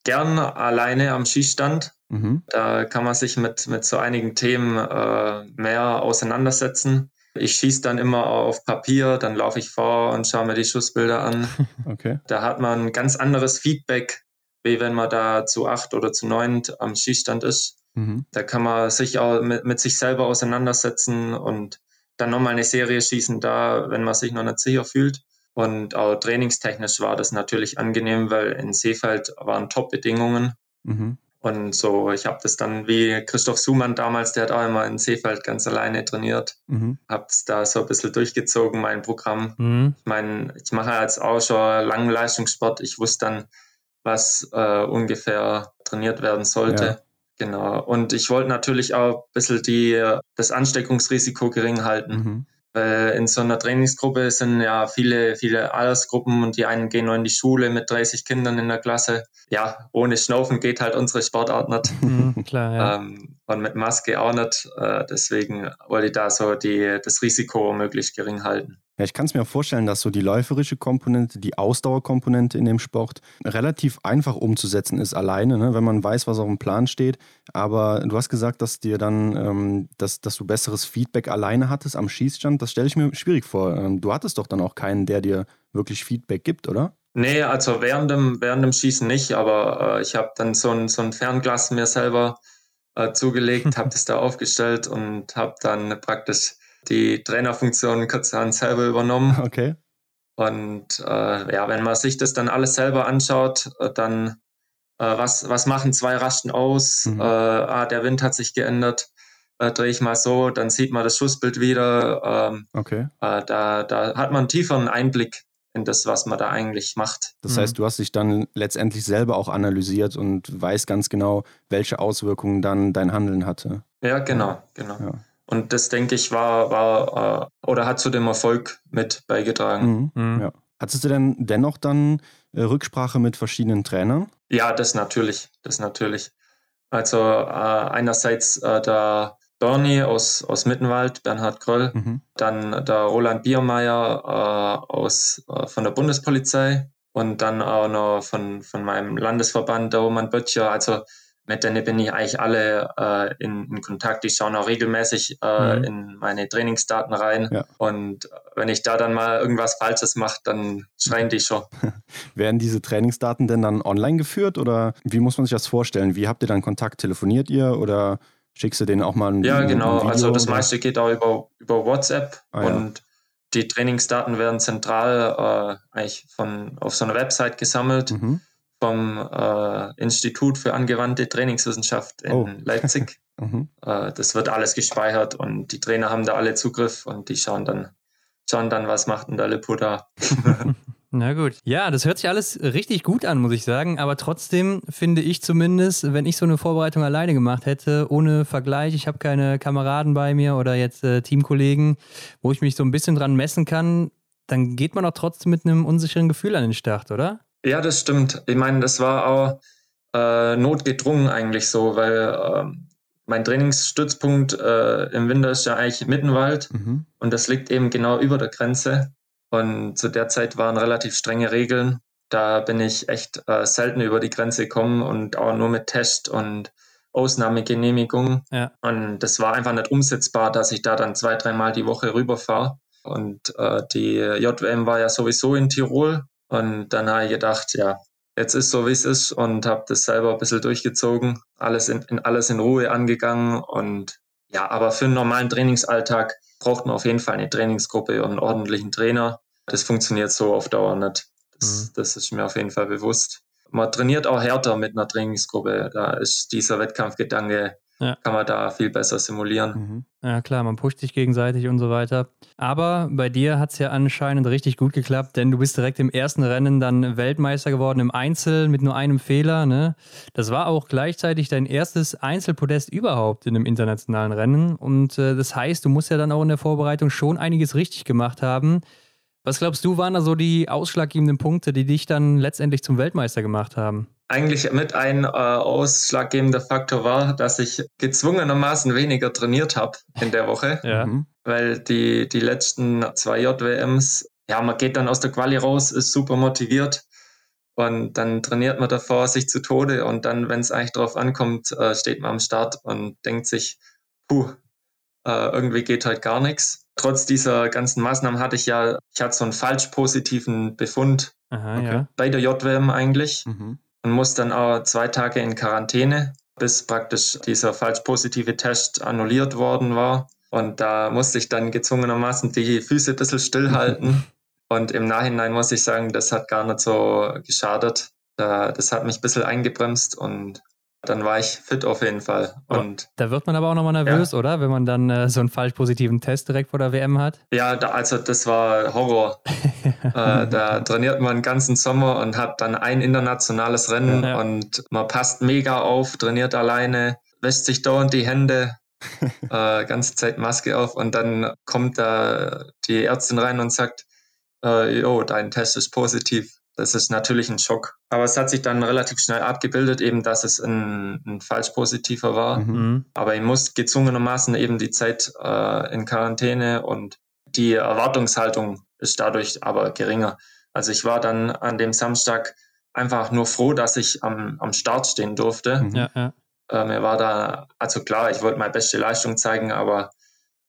gern alleine am Schießstand. Mhm. Da kann man sich mit, mit so einigen Themen äh, mehr auseinandersetzen. Ich schieße dann immer auf Papier, dann laufe ich vor und schaue mir die Schussbilder an. Okay. Da hat man ein ganz anderes Feedback, wie wenn man da zu acht oder zu neunt am Schießstand ist. Mhm. Da kann man sich auch mit, mit sich selber auseinandersetzen und dann nochmal eine Serie schießen da, wenn man sich noch nicht sicher fühlt. Und auch trainingstechnisch war das natürlich angenehm, weil in Seefeld waren Top-Bedingungen. Mhm. Und so, ich habe das dann wie Christoph Sumann damals, der hat auch immer in Seefeld ganz alleine trainiert. Mhm. Habe es da so ein bisschen durchgezogen, mein Programm. Mhm. Ich meine, ich mache jetzt auch schon langen Leistungssport. Ich wusste dann, was äh, ungefähr trainiert werden sollte. Ja. Genau. Und ich wollte natürlich auch ein bisschen die, das Ansteckungsrisiko gering halten. Mhm. Weil in so einer Trainingsgruppe sind ja viele, viele Altersgruppen und die einen gehen noch in die Schule mit 30 Kindern in der Klasse. Ja, ohne Schnaufen geht halt unsere Sportart nicht. Mhm, klar, ja. Ähm, und mit Maske auch nicht. Äh, deswegen wollte ich da so die, das Risiko möglichst gering halten. Ja, ich kann es mir vorstellen, dass so die läuferische Komponente, die Ausdauerkomponente in dem Sport relativ einfach umzusetzen ist alleine, ne, wenn man weiß, was auf dem Plan steht. Aber du hast gesagt, dass dir dann, ähm, dass, dass du besseres Feedback alleine hattest am Schießstand. Das stelle ich mir schwierig vor. Ähm, du hattest doch dann auch keinen, der dir wirklich Feedback gibt, oder? Nee, also während dem, während dem Schießen nicht, aber äh, ich habe dann so ein, so ein Fernglas mir selber äh, zugelegt, habe das da aufgestellt und habe dann praktisch die Trainerfunktion kurzerhand selber übernommen. Okay. Und äh, ja, wenn man sich das dann alles selber anschaut, äh, dann äh, was, was machen zwei Rasten aus? Mhm. Äh, ah, der Wind hat sich geändert. Äh, drehe ich mal so, dann sieht man das Schussbild wieder. Ähm, okay. Äh, da, da hat man einen tieferen Einblick in das, was man da eigentlich macht. Das heißt, du hast dich dann letztendlich selber auch analysiert und weißt ganz genau, welche Auswirkungen dann dein Handeln hatte. Ja, genau, genau. Ja. Und das, denke ich, war, war äh, oder hat zu dem Erfolg mit beigetragen. Mhm. Mhm. Ja. Hattest du denn dennoch dann äh, Rücksprache mit verschiedenen Trainern? Ja, das natürlich. Das natürlich. Also äh, einerseits äh, der Bernie aus, aus Mittenwald, Bernhard Kröll, mhm. dann der Roland Biermeier äh, aus, äh, von der Bundespolizei und dann auch noch von, von meinem Landesverband, der Roman Böttcher. Also mit denen bin ich eigentlich alle äh, in, in, Kontakt. Die schauen auch regelmäßig äh, mhm. in meine Trainingsdaten rein. Ja. Und wenn ich da dann mal irgendwas Falsches mache, dann schreien die schon. Werden diese Trainingsdaten denn dann online geführt oder wie muss man sich das vorstellen? Wie habt ihr dann Kontakt? Telefoniert ihr oder schickst du denen auch mal ein Ja, genau. Ein also das oder? meiste geht auch über, über WhatsApp ah, und ja. die Trainingsdaten werden zentral äh, eigentlich von, auf so einer Website gesammelt. Mhm vom äh, Institut für angewandte Trainingswissenschaft in oh. Leipzig. mhm. äh, das wird alles gespeichert und die Trainer haben da alle Zugriff und die schauen dann, schauen dann, was macht denn der Lippo da. Na gut. Ja, das hört sich alles richtig gut an, muss ich sagen. Aber trotzdem finde ich zumindest, wenn ich so eine Vorbereitung alleine gemacht hätte, ohne Vergleich, ich habe keine Kameraden bei mir oder jetzt äh, Teamkollegen, wo ich mich so ein bisschen dran messen kann, dann geht man auch trotzdem mit einem unsicheren Gefühl an den Start, oder? Ja, das stimmt. Ich meine, das war auch äh, notgedrungen eigentlich so, weil äh, mein Trainingsstützpunkt äh, im Winter ist ja eigentlich Mittenwald mhm. und das liegt eben genau über der Grenze. Und zu der Zeit waren relativ strenge Regeln. Da bin ich echt äh, selten über die Grenze gekommen und auch nur mit Test und Ausnahmegenehmigung. Ja. Und das war einfach nicht umsetzbar, dass ich da dann zwei, dreimal die Woche rüberfahre. Und äh, die JWM war ja sowieso in Tirol und dann habe ich gedacht, ja, jetzt ist so, wie es ist und habe das selber ein bisschen durchgezogen, alles in, in, alles in Ruhe angegangen und ja, aber für einen normalen Trainingsalltag braucht man auf jeden Fall eine Trainingsgruppe und einen ordentlichen Trainer. Das funktioniert so auf Dauer nicht. Das, mhm. das ist mir auf jeden Fall bewusst. Man trainiert auch härter mit einer Trainingsgruppe. Da ist dieser Wettkampfgedanke ja. kann man da viel besser simulieren. Mhm. Ja klar, man pusht sich gegenseitig und so weiter. Aber bei dir hat es ja anscheinend richtig gut geklappt, denn du bist direkt im ersten Rennen dann Weltmeister geworden im Einzel mit nur einem Fehler. Ne? Das war auch gleichzeitig dein erstes Einzelpodest überhaupt in einem internationalen Rennen. Und äh, das heißt, du musst ja dann auch in der Vorbereitung schon einiges richtig gemacht haben. Was glaubst du, waren da so die ausschlaggebenden Punkte, die dich dann letztendlich zum Weltmeister gemacht haben? Eigentlich mit ein äh, ausschlaggebender Faktor war, dass ich gezwungenermaßen weniger trainiert habe in der Woche, ja. Mhm. weil die, die letzten zwei JWMs, ja, man geht dann aus der Quali raus, ist super motiviert und dann trainiert man davor sich zu Tode und dann, wenn es eigentlich darauf ankommt, äh, steht man am Start und denkt sich, puh, äh, irgendwie geht halt gar nichts. Trotz dieser ganzen Maßnahmen hatte ich ja, ich hatte so einen falsch positiven Befund Aha, okay. ja. bei der JWM eigentlich. Mhm und muss dann auch zwei Tage in Quarantäne, bis praktisch dieser falsch positive Test annulliert worden war. Und da musste ich dann gezwungenermaßen die Füße ein bisschen stillhalten. Und im Nachhinein muss ich sagen, das hat gar nicht so geschadet. Das hat mich ein bisschen eingebremst und dann war ich fit auf jeden Fall. Und da wird man aber auch nochmal nervös, ja. oder? Wenn man dann äh, so einen falsch positiven Test direkt vor der WM hat. Ja, da, also das war Horror. äh, da trainiert man den ganzen Sommer und hat dann ein internationales Rennen ja. und man passt mega auf, trainiert alleine, wäscht sich dauernd die Hände, äh, ganze Zeit Maske auf und dann kommt da die Ärztin rein und sagt, äh, jo, dein Test ist positiv. Das ist natürlich ein Schock. Aber es hat sich dann relativ schnell abgebildet, eben, dass es ein, ein falsch positiver war. Mhm. mhm. Aber ich muss gezwungenermaßen eben die Zeit äh, in Quarantäne und die Erwartungshaltung ist dadurch aber geringer. Also ich war dann an dem Samstag einfach nur froh, dass ich am, am Start stehen durfte. Mhm. Ja, ja. Äh, mir war da, also klar, ich wollte meine beste Leistung zeigen, aber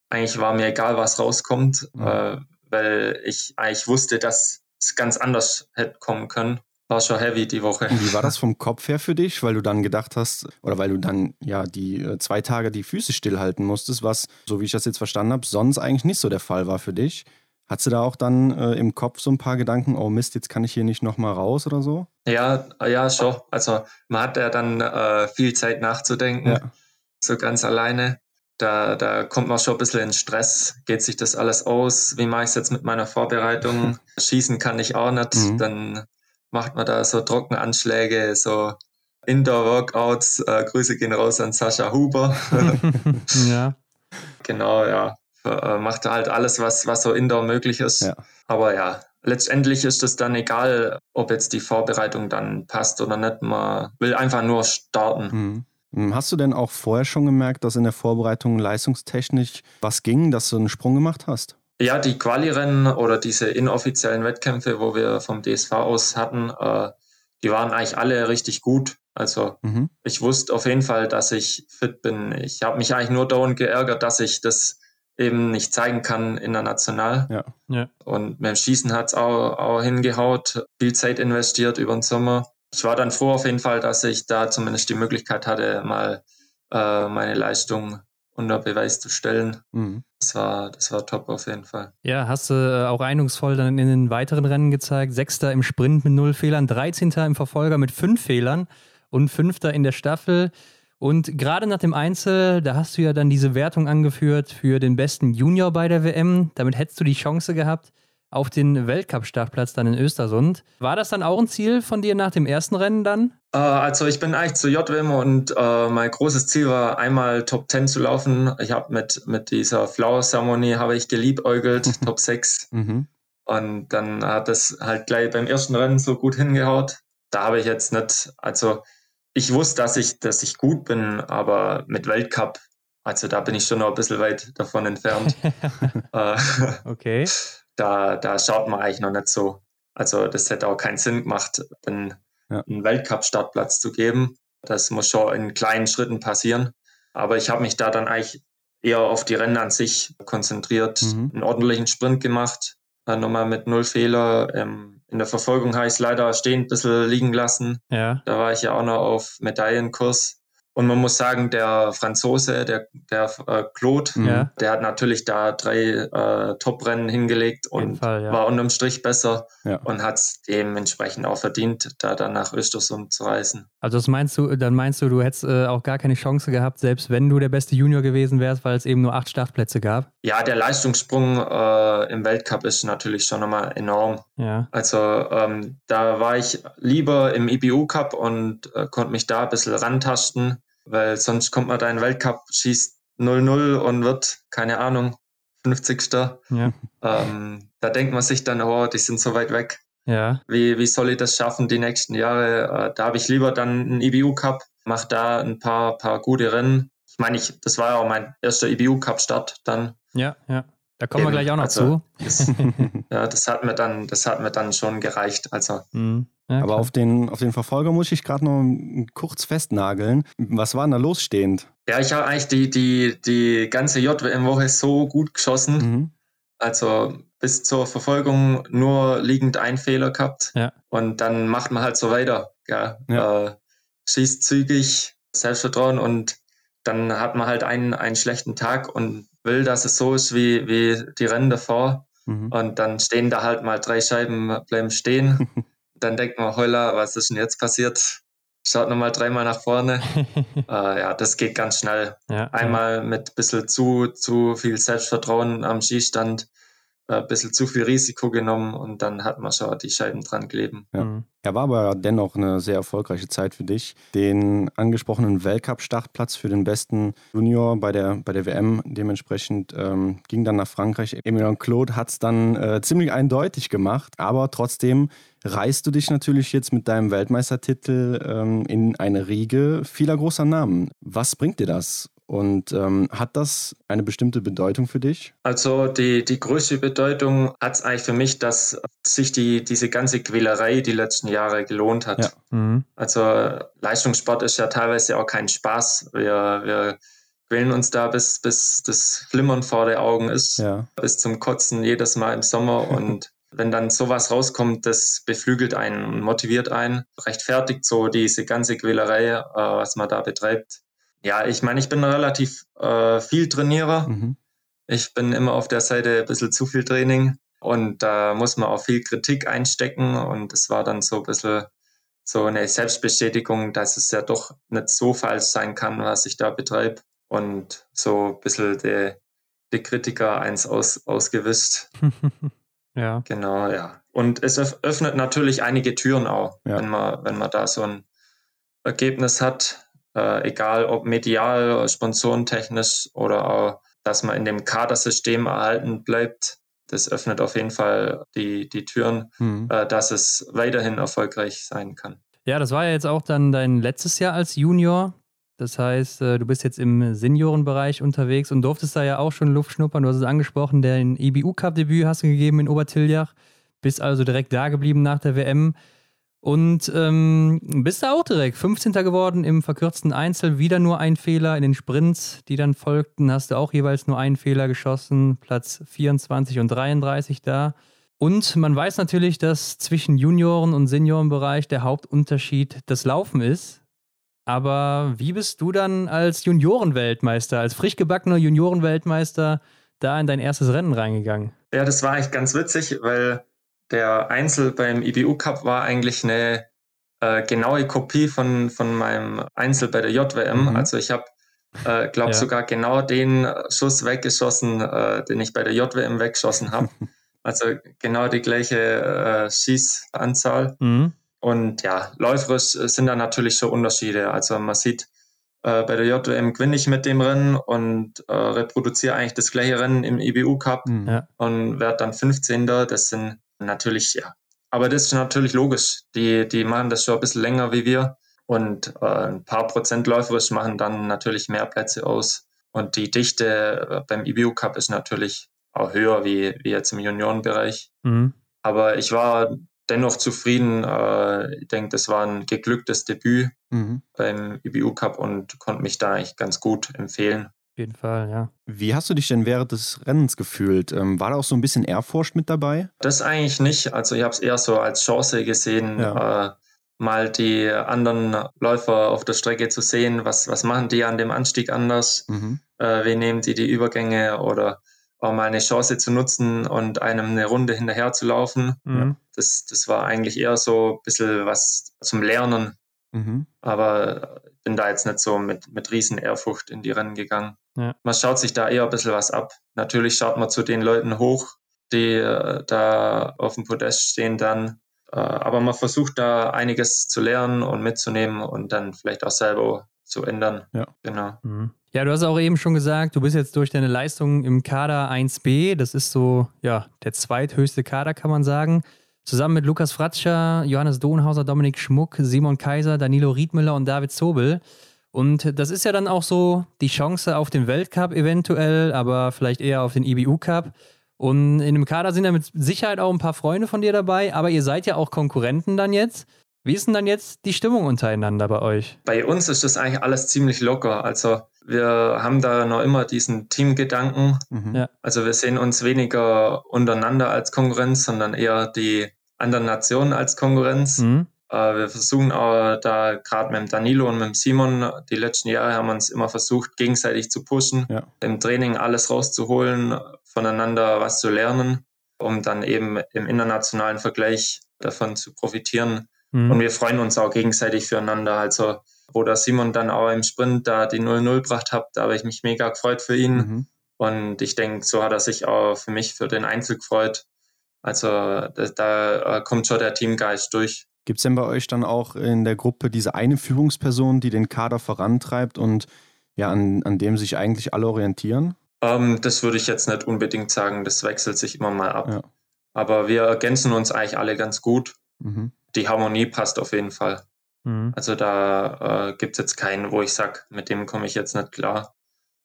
eigentlich war mir egal, was rauskommt, mhm. äh, weil ich eigentlich wusste, dass es ganz anders hätte kommen können. War schon heavy die Woche. Wie war das vom Kopf her für dich, weil du dann gedacht hast, oder weil du dann ja die äh, zwei Tage die Füße stillhalten musstest, was, so wie ich das jetzt verstanden habe, sonst eigentlich nicht so der Fall war für dich? Hattest du da auch dann äh, im Kopf so ein paar Gedanken, oh Mist, jetzt kann ich hier nicht nochmal raus oder so? Ja, ja, schon. Also man hat ja dann äh, viel Zeit nachzudenken, ja. so ganz alleine da, da kommt man schon ein bisschen in Stress. Geht sich das alles aus? Wie mache ich es jetzt mit meiner Vorbereitung? Schießen kann ich auch nicht. Mhm. Dann macht man da so Trockenanschläge, so Indoor-Workouts. Äh, Grüße gehen raus an Sascha Huber. ja. Genau, ja. Äh, macht halt alles, was, was so Indoor möglich ist. Ja. Aber ja, letztendlich ist es dann egal, ob jetzt die Vorbereitung dann passt oder nicht. Man will einfach nur starten. Mhm. Hm, hast du denn auch vorher schon gemerkt, dass in der Vorbereitung leistungstechnisch was ging, dass du einen Sprung gemacht hast? Ja, die Quali-Rennen oder diese inoffiziellen Wettkämpfe, wo wir vom DSV aus hatten, äh, die waren eigentlich alle richtig gut. Also mhm. ich wusste auf jeden Fall, dass ich fit bin. Ich habe mich eigentlich nur dauernd geärgert, dass ich das eben nicht zeigen kann international. Ja. ja. Und mit dem Schießen hat es auch, auch hingehaut, viel Zeit investiert über den Sommer ich war dann froh auf jeden Fall, dass ich da zumindest die Möglichkeit hatte, mal äh, meine Leistung unter Beweis zu stellen. Mhm. Das war, das war top auf jeden Fall. Ja, hast du äh, auch eindrucksvoll dann in den weiteren Rennen gezeigt. Sechster im Sprint mit null Fehlern, 13. im Verfolger mit fünf Fehlern und Fünfter in der Staffel. Und gerade nach dem Einzel, da hast du ja dann diese Wertung angeführt für den besten Junior bei der WM. Damit hättest du die Chance gehabt, auf den Weltcup-Startplatz dann in Östersund. War das dann auch ein Ziel von dir nach dem ersten Rennen dann? Äh, also ich bin eigentlich zu JWM und äh, mein großes Ziel war einmal Top 10 zu laufen. Ich habe mit, mit dieser Flower-Zeremonie habe ich geliebäugelt, Top 6. Mhm. Und dann hat das halt gleich beim ersten Rennen so gut hingehaut. Da habe ich jetzt nicht, also ich wusste, dass ich, dass ich gut bin, aber mit Weltcup, also da bin ich schon noch ein bisschen weit davon entfernt. Äh, okay da, da schaut man eigentlich noch nicht so. Also das hätte auch keinen Sinn gemacht, einen, ja. einen Weltcup-Startplatz zu geben. Das muss schon in kleinen Schritten passieren. Aber ich habe mich da dann eigentlich eher auf die Rennen an sich konzentriert, mhm. einen ordentlichen Sprint gemacht, dann nochmal mit null Fehler. Ähm, in der Verfolgung habe ich es leider stehen ein bisschen liegen lassen. Ja. Da war ich ja auch noch auf Medaillenkurs. Und man muss sagen, der Franzose, der, der äh, Claude, ja. der hat natürlich da drei äh, Top-Rennen hingelegt und Fall, ja. war unterm Strich besser ja. und hat es dementsprechend auch verdient, da dann nach Östersund zu reisen. Also das meinst du, dann meinst du, du hättest äh, auch gar keine Chance gehabt, selbst wenn du der beste Junior gewesen wärst, weil es eben nur acht Startplätze gab? Ja, der Leistungssprung äh, im Weltcup ist natürlich schon nochmal enorm. Ja. Also ähm, da war ich lieber im IBU Cup und äh, konnte mich da ein bisschen rantasten weil sonst kommt man da in den Weltcup, schießt 0-0 und wird, keine Ahnung, 50. Ja. Ähm, da denkt man sich dann, oh, die sind so weit weg. Ja. Wie, wie soll ich das schaffen die nächsten Jahre? Äh, da habe ich lieber dann einen IBU-Cup, mache da ein paar, paar gute Rennen. Ich meine, ich, das war ja auch mein erster IBU-Cup-Start dann. Ja, ja. Da kommen Eben, wir gleich auch noch also, zu. Das, ja, das hat mir dann, das hat mir dann schon gereicht. Also. Mhm. Ja, Aber auf den, auf den Verfolger muss ich gerade noch kurz festnageln. Was war denn da losstehend? Ja, ich habe eigentlich die, die, die ganze JWM-Woche so gut geschossen. Mhm. Also bis zur Verfolgung nur liegend ein Fehler gehabt. Ja. Und dann macht man halt so weiter. ja, ja. Äh, schießt zügig, Selbstvertrauen und dann hat man halt einen, einen schlechten Tag und will, dass es so ist wie, wie die Rennen davor. Mhm. Und dann stehen da halt mal drei Scheiben, bleiben stehen. dann denkt man, holla, was ist denn jetzt passiert? Schaut nochmal dreimal nach vorne. äh, ja, das geht ganz schnell. Ja, Einmal ja. mit ein bisschen zu, zu viel Selbstvertrauen am Skistand ein bisschen zu viel Risiko genommen und dann hat man schon die Scheiben dran kleben. Ja. Mhm. Ja, war aber dennoch eine sehr erfolgreiche Zeit für dich. Den angesprochenen Weltcup-Startplatz für den besten Junior bei der, bei der WM dementsprechend ähm, ging dann nach Frankreich. Emilien Claude hat es dann äh, ziemlich eindeutig gemacht, aber trotzdem reißt du dich natürlich jetzt mit deinem Weltmeistertitel ähm, in eine Riege vieler großer Namen. Was bringt dir das? Und ähm, hat das eine bestimmte Bedeutung für dich? Also die, die größte Bedeutung hat es eigentlich für mich, dass sich die, diese ganze Quälerei die letzten Jahre gelohnt hat. Ja. Mhm. Also Leistungssport ist ja teilweise auch kein Spaß. Wir, wir quälen uns da, bis, bis das Flimmern vor den Augen ist, ja. bis zum Kotzen jedes Mal im Sommer. Und wenn dann sowas rauskommt, das beflügelt einen und motiviert einen, rechtfertigt so diese ganze Quälerei, äh, was man da betreibt. Ja, ich meine, ich bin relativ äh, viel Trainierer. Mhm. Ich bin immer auf der Seite ein bisschen zu viel Training und da muss man auch viel Kritik einstecken und es war dann so ein bisschen so eine Selbstbestätigung, dass es ja doch nicht so falsch sein kann, was ich da betreibe und so ein bisschen die, die Kritiker eins aus, ausgewischt. ja. Genau, ja. Und es öffnet natürlich einige Türen auch, ja. wenn man, wenn man da so ein Ergebnis hat, äh, egal ob medial, sponsorentechnisch oder auch, dass man in dem Kadersystem erhalten bleibt. Das öffnet auf jeden Fall die, die Türen, mhm. äh, dass es weiterhin erfolgreich sein kann. Ja, das war ja jetzt auch dann dein letztes Jahr als Junior. Das heißt, äh, du bist jetzt im Seniorenbereich unterwegs und durftest da ja auch schon Luft schnuppern. Du hast es angesprochen, den IBU-Cup-Debüt hast du gegeben in Obertiljach. Bist also direkt da geblieben nach der WM. Und ähm, bist da auch direkt 15. geworden im verkürzten Einzel. Wieder nur ein Fehler in den Sprints, die dann folgten. Hast du auch jeweils nur einen Fehler geschossen. Platz 24 und 33 da. Und man weiß natürlich, dass zwischen Junioren- und Seniorenbereich der Hauptunterschied das Laufen ist. Aber wie bist du dann als Juniorenweltmeister, als frisch gebackener Juniorenweltmeister da in dein erstes Rennen reingegangen? Ja, das war eigentlich ganz witzig, weil der Einzel beim IBU Cup war eigentlich eine äh, genaue Kopie von, von meinem Einzel bei der JWM. Mhm. Also ich habe, äh, glaube ja. sogar genau den Schuss weggeschossen, äh, den ich bei der JWM weggeschossen habe. also genau die gleiche äh, Schießanzahl. Mhm. Und ja, läuferisch sind da natürlich schon Unterschiede. Also man sieht, äh, bei der JWM gewinne ich mit dem Rennen und äh, reproduziere eigentlich das gleiche Rennen im IBU Cup mhm. und werde dann 15. Das sind natürlich, ja. Aber das ist natürlich logisch. Die, die machen das schon ein bisschen länger wie wir. Und äh, ein paar Prozent läuferisch machen dann natürlich mehr Plätze aus. Und die Dichte äh, beim IBU Cup ist natürlich auch höher wie, wie jetzt im Juniorenbereich. Mhm. Aber ich war dennoch zufrieden. Äh, ich denke, das war ein geglücktes Debüt mhm. beim IBU Cup und konnte mich da eigentlich ganz gut empfehlen jeden Fall, ja. Wie hast du dich denn während des Rennens gefühlt? Ähm, war da auch so ein bisschen Ehrfurcht mit dabei? Das eigentlich nicht. Also ich habe es eher so als Chance gesehen, ja. äh, mal die anderen Läufer auf der Strecke zu sehen. Was, was machen die an dem Anstieg anders? Mhm. Äh, wie nehmen die die Übergänge oder auch mal eine Chance zu nutzen und einem eine Runde hinterher zu laufen. Mhm. Das, das war eigentlich eher so ein bisschen was zum Lernen. Mhm. Aber bin da jetzt nicht so mit, mit riesen Ehrfurcht in die Rennen gegangen. Ja. Man schaut sich da eher ein bisschen was ab. Natürlich schaut man zu den Leuten hoch, die äh, da auf dem Podest stehen dann. Äh, aber man versucht da einiges zu lernen und mitzunehmen und dann vielleicht auch selber zu ändern. Ja. Genau. Mhm. Ja, du hast auch eben schon gesagt, du bist jetzt durch deine Leistung im Kader 1b, das ist so, ja, der zweithöchste Kader, kann man sagen. Zusammen mit Lukas Fratscher, Johannes Dohnhauser, Dominik Schmuck, Simon Kaiser, Danilo Riedmüller und David Zobel. Und das ist ja dann auch so die Chance auf den Weltcup eventuell, aber vielleicht eher auf den IBU Cup. Und in dem Kader sind ja mit Sicherheit auch ein paar Freunde von dir dabei, aber ihr seid ja auch Konkurrenten dann jetzt. Wie ist denn dann jetzt die Stimmung untereinander bei euch? Bei uns ist das eigentlich alles ziemlich locker. Also wir haben da noch immer diesen Teamgedanken. Mhm. Ja. Also wir sehen uns weniger untereinander als Konkurrenz, sondern eher die anderen Nationen als Konkurrenz. Mhm. Äh, wir versuchen auch da gerade mit dem Danilo und mit dem Simon, die letzten Jahre haben wir uns immer versucht, gegenseitig zu pushen, ja. im Training alles rauszuholen, voneinander was zu lernen, um dann eben im internationalen Vergleich davon zu profitieren. Mhm. Und wir freuen uns auch gegenseitig füreinander. Also, wo der Simon dann auch im Sprint da die 0-0 gebracht hat, da habe ich mich mega gefreut für ihn. Mhm. Und ich denke, so hat er sich auch für mich für den Einzel gefreut. Also da, da äh, kommt schon der Teamgeist durch. Gibt es denn bei euch dann auch in der Gruppe diese eine Führungsperson, die den Kader vorantreibt und ja, an, an dem sich eigentlich alle orientieren? Ähm, das würde ich jetzt nicht unbedingt sagen. Das wechselt sich immer mal ab. Ja. Aber wir ergänzen uns eigentlich alle ganz gut. Mhm. Die Harmonie passt auf jeden Fall. Mhm. Also da äh, gibt es jetzt keinen, wo ich sage, mit dem komme ich jetzt nicht klar.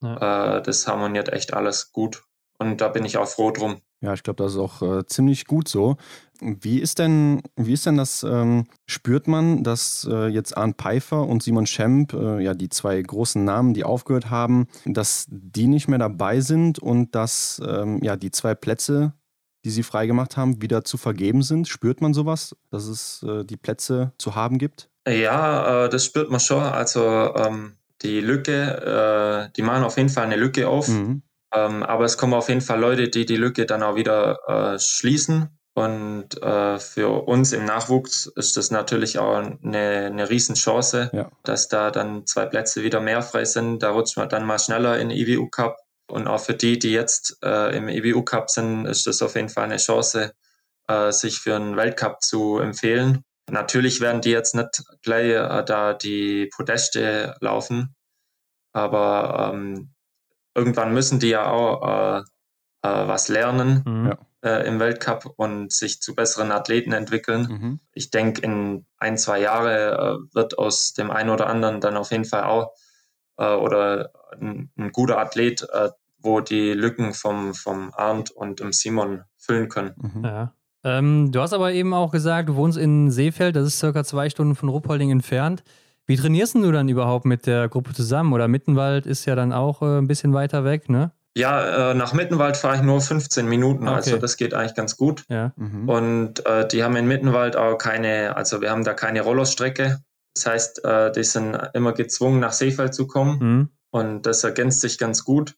Ja. Äh, das harmoniert echt alles gut. Und da bin ich auch froh drum. Ja, ich glaube, das ist auch äh, ziemlich gut so. Wie ist denn, wie ist denn das, ähm, spürt man, dass äh, jetzt Arndt Pfeiffer und Simon Schemp, äh, ja die zwei großen Namen, die aufgehört haben, dass die nicht mehr dabei sind und dass ähm, ja die zwei Plätze, die sie freigemacht haben, wieder zu vergeben sind? Spürt man sowas, dass es äh, die Plätze zu haben gibt? Ja, äh, das spürt man schon. Also ähm, die Lücke, äh, die machen auf jeden Fall eine Lücke auf. Mhm. Ähm, aber es kommen auf jeden Fall Leute, die die Lücke dann auch wieder äh, schließen. Und äh, für uns im Nachwuchs ist das natürlich auch eine, eine Riesenchance, ja. dass da dann zwei Plätze wieder mehr frei sind. Da rutscht man dann mal schneller in den IWU Cup. Und auch für die, die jetzt äh, im IWU Cup sind, ist das auf jeden Fall eine Chance, äh, sich für einen Weltcup zu empfehlen. Natürlich werden die jetzt nicht gleich äh, da die Podeste laufen, aber ähm, irgendwann müssen die ja auch äh, äh, was lernen mhm. äh, im Weltcup und sich zu besseren Athleten entwickeln. Mhm. Ich denke, in ein, zwei Jahre äh, wird aus dem einen oder anderen dann auf jeden Fall auch äh, oder ein, ein, guter Athlet, äh, wo die Lücken vom, vom Arndt und dem Simon füllen können. Mhm. Ja. Ähm, du hast aber eben auch gesagt, du wohnst in Seefeld, das ist circa zwei Stunden von Ruppolding entfernt. Wie trainierst du dann überhaupt mit der Gruppe zusammen? Oder Mittenwald ist ja dann auch äh, ein bisschen weiter weg, ne? Ja, äh, nach Mittenwald fahre ich nur 15 Minuten, okay. also das geht eigentlich ganz gut. Ja. Mhm. Und äh, die haben in Mittenwald auch keine, also wir haben da keine Rollerstrecke. Das heißt, äh, die sind immer gezwungen, nach Seefeld zu kommen. Mhm. Und das ergänzt sich ganz gut.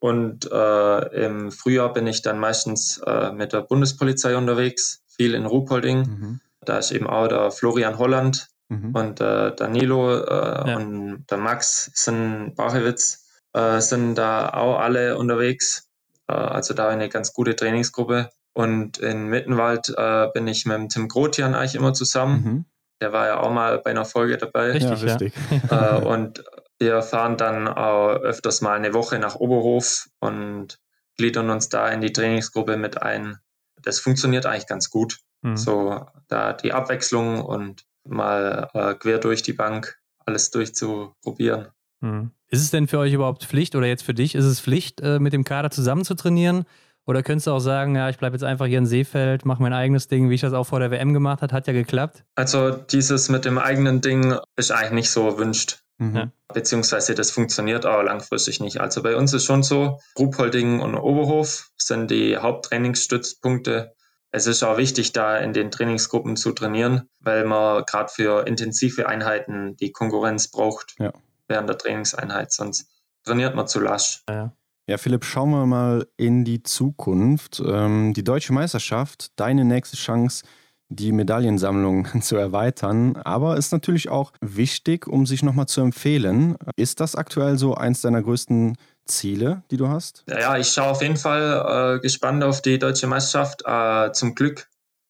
Und äh, im Frühjahr bin ich dann meistens äh, mit der Bundespolizei unterwegs, viel in Ruhpolding. Mhm. Da ist eben auch der Florian Holland, Mhm. Und äh, Danilo äh, ja. und der Max sind Bachewitz äh, sind da auch alle unterwegs. Äh, also da eine ganz gute Trainingsgruppe. Und in Mittenwald äh, bin ich mit dem Tim Grotian eigentlich immer zusammen. Mhm. Der war ja auch mal bei einer Folge dabei. Richtig, ja, richtig. Äh, und wir fahren dann auch öfters mal eine Woche nach Oberhof und gliedern uns da in die Trainingsgruppe mit ein. Das funktioniert eigentlich ganz gut. Mhm. So da die Abwechslung und mal äh, quer durch die Bank alles durchzuprobieren. Hm. Ist es denn für euch überhaupt Pflicht oder jetzt für dich, ist es Pflicht, äh, mit dem Kader zusammen zu trainieren? Oder könntest du auch sagen, ja, ich bleibe jetzt einfach hier in Seefeld, mache mein eigenes Ding, wie ich das auch vor der WM gemacht habe, hat ja geklappt? Also dieses mit dem eigenen Ding ist eigentlich nicht so erwünscht. Mhm. Beziehungsweise das funktioniert aber langfristig nicht. Also bei uns ist schon so, Ruhpolding und Oberhof sind die Haupttrainingsstützpunkte es ist auch wichtig, da in den Trainingsgruppen zu trainieren, weil man gerade für intensive Einheiten die Konkurrenz braucht ja. während der Trainingseinheit, sonst trainiert man zu lasch. Ja, ja. Philipp, schauen wir mal in die Zukunft. Ähm, die deutsche Meisterschaft, deine nächste Chance, die Medaillensammlung zu erweitern, aber ist natürlich auch wichtig, um sich nochmal zu empfehlen. Ist das aktuell so eins deiner größten Ziele, die du hast? Ja, ich schaue auf jeden Fall äh, gespannt auf die deutsche Meisterschaft. Äh, zum Glück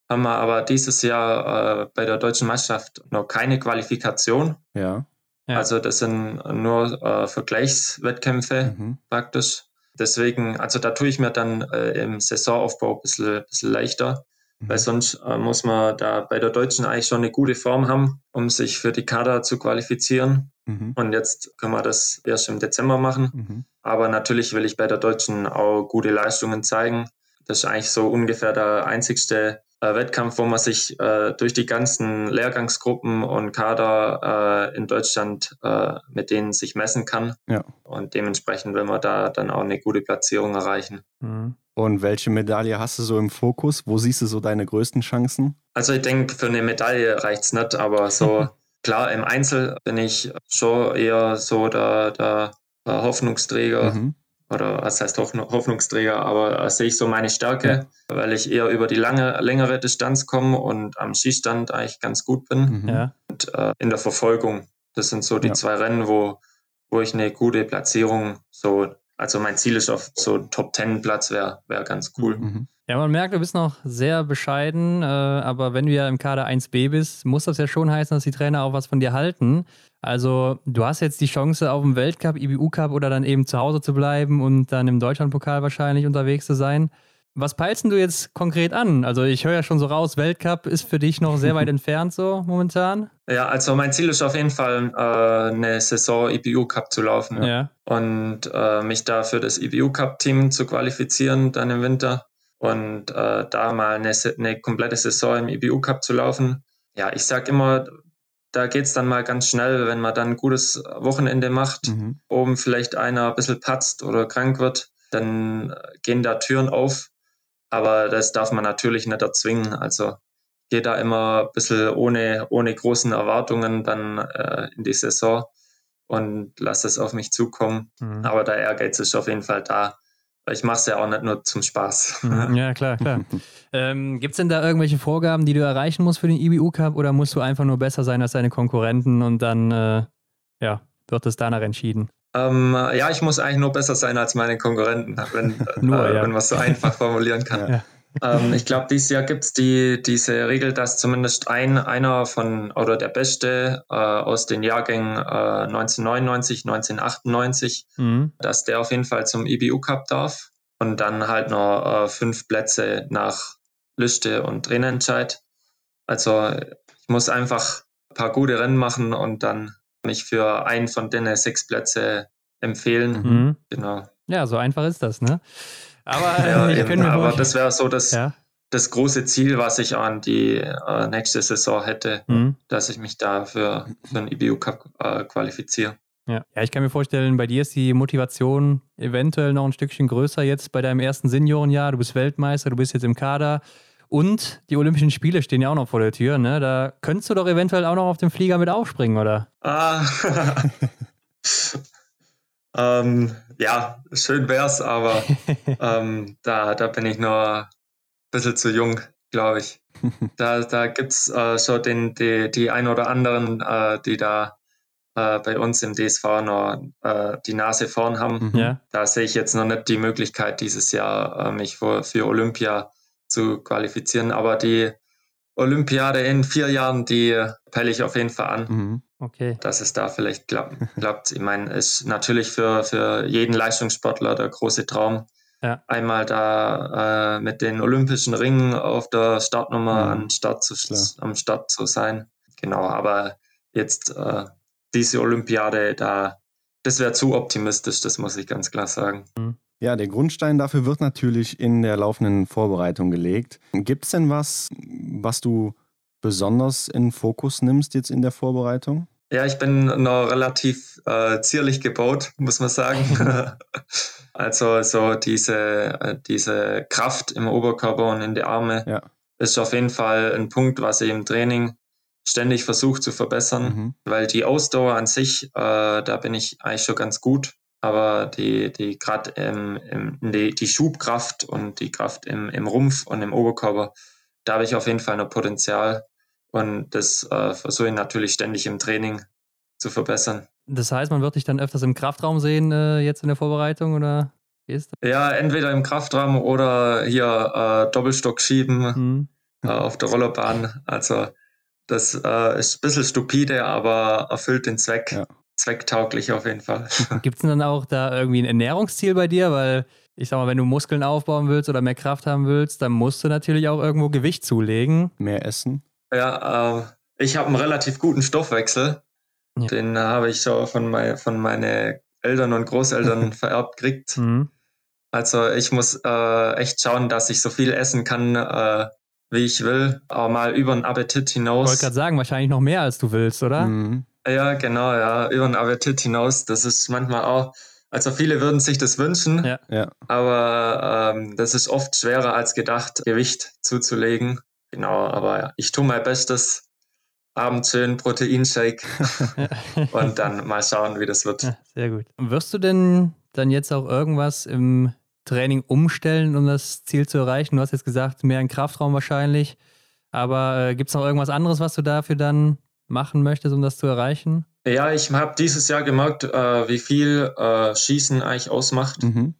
haben wir aber dieses Jahr äh, bei der deutschen Meisterschaft noch keine Qualifikation. Ja. ja. Also das sind nur äh, Vergleichswettkämpfe mhm. praktisch. Deswegen, also da tue ich mir dann äh, im Saisonaufbau ein bisschen, bisschen leichter. Mhm. Weil sonst äh, muss man da bei der Deutschen eigentlich schon eine gute Form haben, um sich für die Kader zu qualifizieren. Mhm. Und jetzt können wir das erst im Dezember machen. Mhm. Aber natürlich will ich bei der Deutschen auch gute Leistungen zeigen. Das ist eigentlich so ungefähr der einzigste äh, Wettkampf, wo man sich äh, durch die ganzen Lehrgangsgruppen und Kader äh, in Deutschland äh, mit denen sich messen kann. Ja. Und dementsprechend will man da dann auch eine gute Platzierung erreichen. Mhm. Und welche Medaille hast du so im Fokus? Wo siehst du so deine größten Chancen? Also ich denke, für eine Medaille reicht es nicht, aber so klar, im Einzel bin ich schon eher so der, der, der Hoffnungsträger. Mhm. Oder was heißt Hoffnungsträger, aber sehe ich so meine Stärke, ja. weil ich eher über die lange, längere Distanz komme und am Skistand eigentlich ganz gut bin. Mhm. Ja. Und äh, in der Verfolgung. Das sind so die ja. zwei Rennen, wo, wo ich eine gute Platzierung so also mein Ziel ist auf so Top 10 Platz wäre wär ganz cool. Mhm. Ja, man merkt, du bist noch sehr bescheiden, äh, aber wenn du ja im Kader 1b bist, muss das ja schon heißen, dass die Trainer auch was von dir halten. Also du hast jetzt die Chance auf dem Weltcup, IBU Cup oder dann eben zu Hause zu bleiben und dann im Deutschlandpokal wahrscheinlich unterwegs zu sein. Was peilst du jetzt konkret an? Also ich höre ja schon so raus, Weltcup ist für dich noch sehr weit entfernt so momentan. Ja, also mein Ziel ist auf jeden Fall äh, eine Saison IBU Cup zu laufen ja. und äh, mich da für das IBU Cup Team zu qualifizieren dann im Winter und äh, da mal eine, eine, komplette Saison im IBU Cup zu laufen. Ja, ich sag immer, da geht es dann mal ganz schnell, wenn man dann ein gutes Wochenende macht, mhm. oben vielleicht einer ein bisschen patzt oder krank wird, dann gehen da Türen auf aber das darf man natürlich nicht erzwingen. Also gehe da immer ein bisschen ohne, ohne großen Erwartungen dann äh, in die Saison und lasse es auf mich zukommen. Mhm. Aber der Ehrgeiz ist auf jeden Fall da. Ich mache es ja auch nicht nur zum Spaß. Mhm. Ja, klar, klar. ähm, Gibt es denn da irgendwelche Vorgaben, die du erreichen musst für den IBU Cup oder musst du einfach nur besser sein als deine Konkurrenten und dann äh, ja, wird es danach entschieden? Ähm, ja, ich muss eigentlich nur besser sein als meine Konkurrenten, wenn, nur, äh, ja. wenn man es so einfach formulieren kann. Ja. Ähm, ich glaube, dieses Jahr gibt es die, diese Regel, dass zumindest ein, einer von oder der Beste äh, aus den Jahrgängen äh, 1999, 1998, mhm. dass der auf jeden Fall zum IBU Cup darf. Und dann halt noch äh, fünf Plätze nach Liste und Trainerentscheid. Also ich muss einfach ein paar gute Rennen machen und dann mich für einen von den sechs Plätze empfehlen. Mhm. Genau. Ja, so einfach ist das, ne? Aber, ja, ich eben, aber das wäre so das, ja. das große Ziel, was ich an die äh, nächste Saison hätte, mhm. dass ich mich da für, für einen IBU Cup äh, qualifiziere. Ja. ja, ich kann mir vorstellen, bei dir ist die Motivation eventuell noch ein Stückchen größer jetzt bei deinem ersten Seniorenjahr. Du bist Weltmeister, du bist jetzt im Kader. Und die Olympischen Spiele stehen ja auch noch vor der Tür, ne? Da könntest du doch eventuell auch noch auf den Flieger mit aufspringen, oder? Ah. ähm, ja, schön wär's, aber ähm, da, da bin ich noch ein bisschen zu jung, glaube ich. Da, da gibt es äh, schon den, die, die ein oder anderen, äh, die da äh, bei uns im DSV noch äh, die Nase vorn haben. Mhm. Da sehe ich jetzt noch nicht die Möglichkeit, dieses Jahr äh, mich für, für Olympia zu qualifizieren. Aber die Olympiade in vier Jahren, die peile ich auf jeden Fall an. Mhm. Okay. Dass es da vielleicht klappt. klappt. Ich meine, ist natürlich für, für jeden Leistungssportler der große Traum. Ja. Einmal da äh, mit den Olympischen Ringen auf der Startnummer mhm. am, Start zu, am Start zu sein. Genau, aber jetzt äh, diese Olympiade, da, das wäre zu optimistisch, das muss ich ganz klar sagen. Mhm. Ja, der Grundstein dafür wird natürlich in der laufenden Vorbereitung gelegt. Gibt es denn was, was du besonders in Fokus nimmst jetzt in der Vorbereitung? Ja, ich bin noch relativ äh, zierlich gebaut, muss man sagen. also so diese, äh, diese Kraft im Oberkörper und in die Arme ja. ist auf jeden Fall ein Punkt, was ich im Training ständig versuche zu verbessern, mhm. weil die Ausdauer an sich, äh, da bin ich eigentlich schon ganz gut aber die, die gerade ähm, die, die Schubkraft und die Kraft im, im Rumpf und im Oberkörper, da habe ich auf jeden Fall noch Potenzial und das äh, versuche ich natürlich ständig im Training zu verbessern. Das heißt, man wird dich dann öfters im Kraftraum sehen äh, jetzt in der Vorbereitung oder wie ist das? Ja, entweder im Kraftraum oder hier äh, Doppelstock schieben mhm. Äh, auf der Rollerbahn. Also das äh, ist ein bisschen stupide, aber erfüllt den Zweck. Ja zwecktauglich auf jeden Fall. Gibt es denn dann auch da irgendwie ein Ernährungsziel bei dir? Weil ich sag mal, wenn du Muskeln aufbauen willst oder mehr Kraft haben willst, dann musst du natürlich auch irgendwo Gewicht zulegen. Mehr essen? Ja, äh, ich habe einen relativ guten Stoffwechsel. Ja. Den habe ich schon von, mein, von meinen Eltern und Großeltern vererbt gekriegt. Mhm. Also ich muss äh, echt schauen, dass ich so viel essen kann, äh, wie ich will, aber mal über den Appetit hinaus. Ich wollte gerade sagen, wahrscheinlich noch mehr als du willst, oder? Mhm. Ja, genau, ja, über den Appetit hinaus. Das ist manchmal auch Also viele würden sich das wünschen, ja. Ja. aber ähm, das ist oft schwerer als gedacht, Gewicht zuzulegen. Genau, aber ich tue mein Bestes. Abends schön Proteinshake und dann mal schauen, wie das wird. Ja, sehr gut. Wirst du denn dann jetzt auch irgendwas im Training umstellen, um das Ziel zu erreichen? Du hast jetzt gesagt, mehr in Kraftraum wahrscheinlich. Aber äh, gibt es noch irgendwas anderes, was du dafür dann machen möchtest, um das zu erreichen? Ja, ich habe dieses Jahr gemerkt, äh, wie viel äh, Schießen eigentlich ausmacht. Mhm.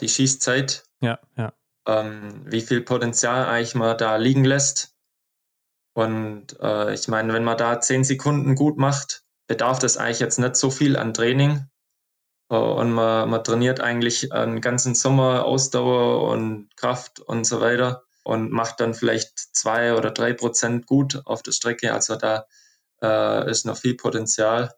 die Schießzeit. Ja, ja. Ähm, wie viel Potenzial eigentlich man da liegen lässt. Und äh, ich meine, wenn man da zehn Sekunden gut macht, bedarf das eigentlich jetzt nicht so viel an Training. Äh, und man, man trainiert eigentlich einen ganzen Sommer Ausdauer und Kraft und so weiter und macht dann vielleicht zwei oder drei Prozent gut auf der Strecke. Also da äh, ist noch viel Potenzial.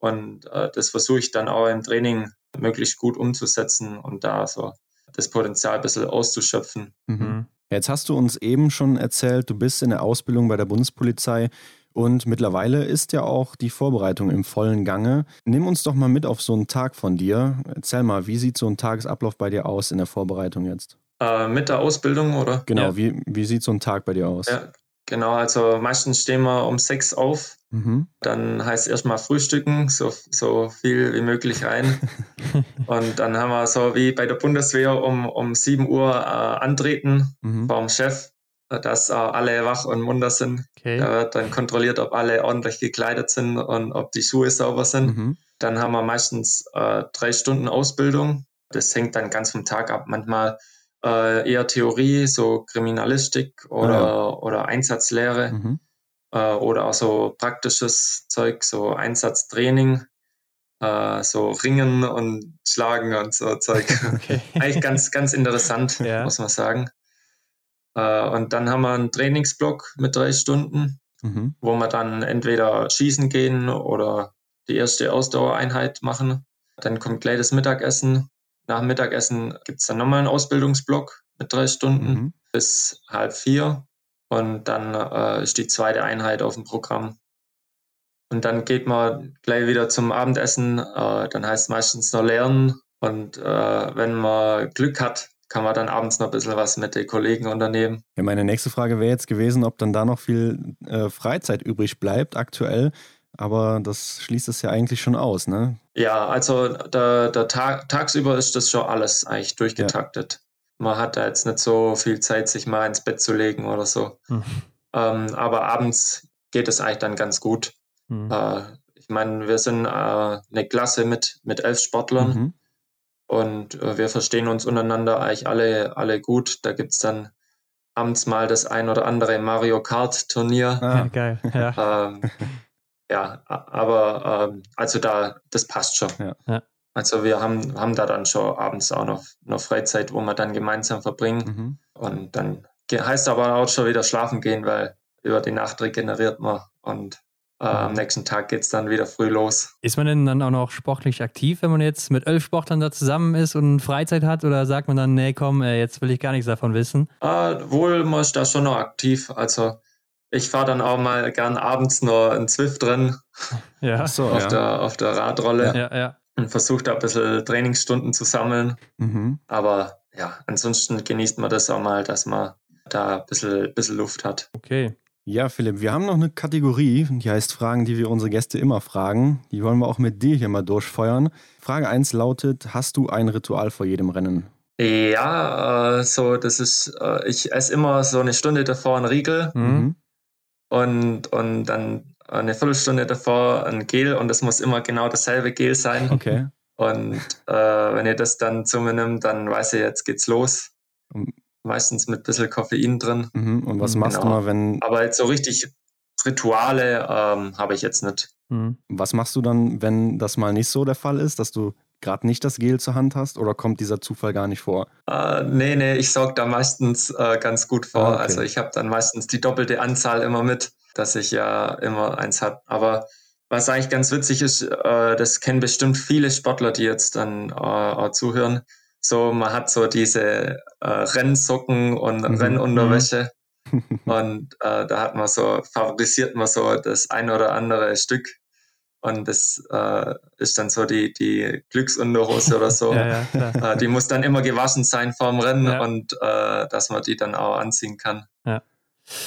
Und äh, das versuche ich dann auch im Training möglichst gut umzusetzen und da so das Potenzial ein bisschen auszuschöpfen. Mhm. Jetzt hast du uns eben schon erzählt, du bist in der Ausbildung bei der Bundespolizei und mittlerweile ist ja auch die Vorbereitung im vollen Gange. Nimm uns doch mal mit auf so einen Tag von dir. Erzähl mal, wie sieht so ein Tagesablauf bei dir aus in der Vorbereitung jetzt? Äh, mit der Ausbildung, oder? Genau, ja. wie, wie sieht so ein Tag bei dir aus? Ja, genau, also meistens stehen wir um sechs auf. Mhm. Dann heißt erstmal frühstücken, so, so viel wie möglich rein. und dann haben wir so wie bei der Bundeswehr um, um 7 Uhr äh, antreten mhm. vom Chef, dass äh, alle wach und munter sind. Okay. Da wird dann kontrolliert, ob alle ordentlich gekleidet sind und ob die Schuhe sauber sind. Mhm. Dann haben wir meistens äh, drei Stunden Ausbildung. Das hängt dann ganz vom Tag ab. Manchmal äh, eher Theorie, so Kriminalistik oder, ah, ja. oder Einsatzlehre mhm. äh, oder auch so praktisches Zeug, so Einsatztraining, äh, so Ringen und Schlagen und so Zeug. Okay. Eigentlich ganz, ganz interessant, ja. muss man sagen. Äh, und dann haben wir einen Trainingsblock mit drei Stunden, mhm. wo wir dann entweder schießen gehen oder die erste Ausdauereinheit machen. Dann kommt gleich das Mittagessen nach dem Mittagessen gibt es dann nochmal einen Ausbildungsblock mit drei Stunden mhm. bis halb vier. Und dann äh, ist die zweite Einheit auf dem Programm. Und dann geht man gleich wieder zum Abendessen. Äh, dann heißt es meistens noch lernen. Und äh, wenn man Glück hat, kann man dann abends noch ein bisschen was mit den Kollegen unternehmen. Ja, meine nächste Frage wäre jetzt gewesen, ob dann da noch viel äh, Freizeit übrig bleibt aktuell aber das schließt es ja eigentlich schon aus, ne? Ja, also der, der Tag, tagsüber ist das schon alles eigentlich durchgetaktet. Ja. Man hat da jetzt nicht so viel Zeit, sich mal ins Bett zu legen oder so. Hm. Ähm, aber abends geht es eigentlich dann ganz gut. Hm. Äh, ich meine, wir sind äh, eine Klasse mit, mit elf Sportlern mhm. und äh, wir verstehen uns untereinander eigentlich alle, alle gut. Da gibt es dann abends mal das ein oder andere Mario Kart Turnier. Ah, geil. Ja. Ähm, ja, aber ähm, also da, das passt schon. Ja. Ja. Also wir haben, haben da dann schon abends auch noch, noch Freizeit, wo wir dann gemeinsam verbringen. Mhm. Und dann heißt aber auch schon wieder schlafen gehen, weil über die Nacht regeneriert man und äh, am mhm. nächsten Tag geht es dann wieder früh los. Ist man denn dann auch noch sportlich aktiv, wenn man jetzt mit elf Sportlern da zusammen ist und Freizeit hat? Oder sagt man dann, nee, komm, jetzt will ich gar nichts davon wissen? Äh, wohl, man ist da schon noch aktiv. Also ich fahre dann auch mal gern abends nur ein Zwift drin. Ja. So, auf, ja. Der, auf der Radrolle. Ja, ja. Und versuche da ein bisschen Trainingsstunden zu sammeln. Mhm. Aber ja, ansonsten genießt man das auch mal, dass man da ein bisschen, bisschen Luft hat. Okay. Ja, Philipp, wir haben noch eine Kategorie, die heißt Fragen, die wir unsere Gäste immer fragen. Die wollen wir auch mit dir hier mal durchfeuern. Frage 1 lautet: Hast du ein Ritual vor jedem Rennen? Ja, äh, so, das ist, äh, ich esse immer so eine Stunde davor einen Riegel. Mhm und, und dann eine Viertelstunde davor ein Gel und es muss immer genau dasselbe Gel sein. Okay. Und äh, wenn ihr das dann zu mir nimmt, dann weiß ihr, jetzt geht's los. Meistens mit ein bisschen Koffein drin. Mhm. Und was machst genau. du mal, wenn. Aber jetzt so richtig Rituale ähm, habe ich jetzt nicht. Mhm. Was machst du dann, wenn das mal nicht so der Fall ist, dass du gerade nicht das Gel zur Hand hast oder kommt dieser Zufall gar nicht vor? Äh, nee, nee, ich sorge da meistens äh, ganz gut vor. Ah, okay. Also ich habe dann meistens die doppelte Anzahl immer mit, dass ich ja immer eins habe. Aber was eigentlich ganz witzig ist, äh, das kennen bestimmt viele Sportler, die jetzt dann äh, auch zuhören. So, man hat so diese äh, Rennsocken und mhm. Rennunterwäsche. und äh, da hat man so, favorisiert man so das ein oder andere Stück Und das äh, ist dann so die, die Glücksunterhose oder so. ja, ja, äh, die muss dann immer gewaschen sein vorm Rennen ja. und äh, dass man die dann auch anziehen kann. Ja.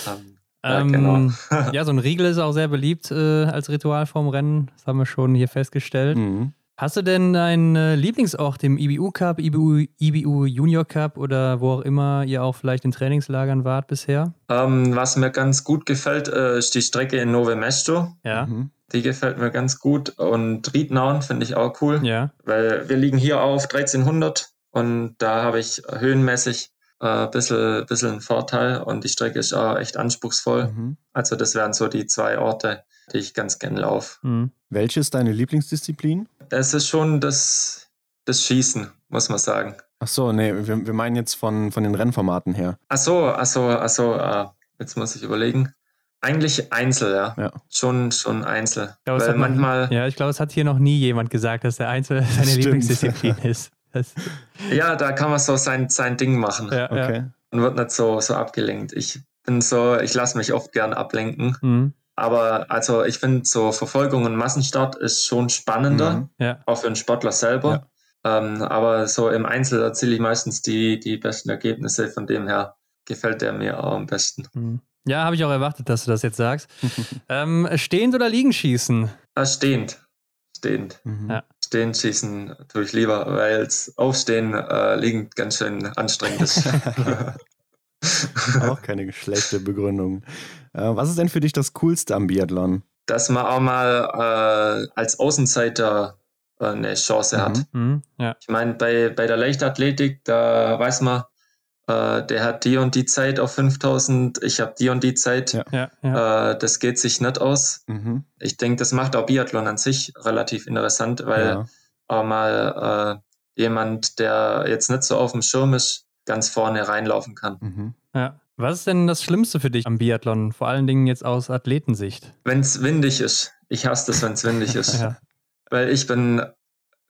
Ähm, ähm, genau. ja, so ein Riegel ist auch sehr beliebt äh, als Ritual vorm Rennen. Das haben wir schon hier festgestellt. Mhm. Hast du denn einen äh, Lieblingsort im IBU Cup, IBU, IBU Junior Cup oder wo auch immer ihr auch vielleicht in Trainingslagern wart bisher? Ähm, was mir ganz gut gefällt, äh, ist die Strecke in Nove Mesto. Ja. Mhm. Die gefällt mir ganz gut. Und Riednauen finde ich auch cool. Ja. Weil wir liegen hier auf 1300 und da habe ich höhenmäßig ein äh, bisschen, bisschen einen Vorteil und die Strecke ist auch echt anspruchsvoll. Mhm. Also das wären so die zwei Orte, die ich ganz gern laufe. Mhm. Welche ist deine Lieblingsdisziplin? Es ist schon das, das Schießen, muss man sagen. Ach so, nee, wir, wir meinen jetzt von, von den Rennformaten her. Ach so, ach so, ach so, äh, jetzt muss ich überlegen. Eigentlich Einzel, ja. ja. Schon, schon Einzel. Glaube, Weil manchmal. ja, ich glaube, es hat hier noch nie jemand gesagt, dass der Einzel seine Stimmt. Lieblingsdisziplin ist. Das ja, da kann man so sein, sein Ding machen. Ja, okay. Und wird nicht so, so abgelenkt. Ich bin so, ich lasse mich oft gern ablenken. Mhm. Aber also ich finde so Verfolgung und Massenstart ist schon spannender, mhm. ja. auch für einen Sportler selber. Ja. Ähm, aber so im Einzel erziele ich meistens die, die besten Ergebnisse. Von dem her gefällt der mir auch am besten. Mhm. Ja, habe ich auch erwartet, dass du das jetzt sagst. ähm, stehend oder liegen schießen? Ah, stehend. Stehend. Mhm. Ja. Stehend schießen tue ich lieber, weil es Aufstehen äh, liegend ganz schön anstrengend ist. auch keine schlechte Begründung. Äh, was ist denn für dich das Coolste am Biathlon? Dass man auch mal äh, als Außenseiter äh, eine Chance mhm. hat. Mhm. Ja. Ich meine, bei, bei der Leichtathletik, da weiß man, äh, der hat die und die Zeit auf 5000, ich habe die und die Zeit. Ja. Ja, ja. Äh, das geht sich nicht aus. Mhm. Ich denke, das macht auch Biathlon an sich relativ interessant, weil auch mal äh, jemand, der jetzt nicht so auf dem Schirm ist, ganz vorne reinlaufen kann. Mhm. Ja. Was ist denn das Schlimmste für dich am Biathlon, vor allen Dingen jetzt aus Athletensicht? Wenn es windig ist. Ich hasse es, wenn es windig ist. ja. Weil ich bin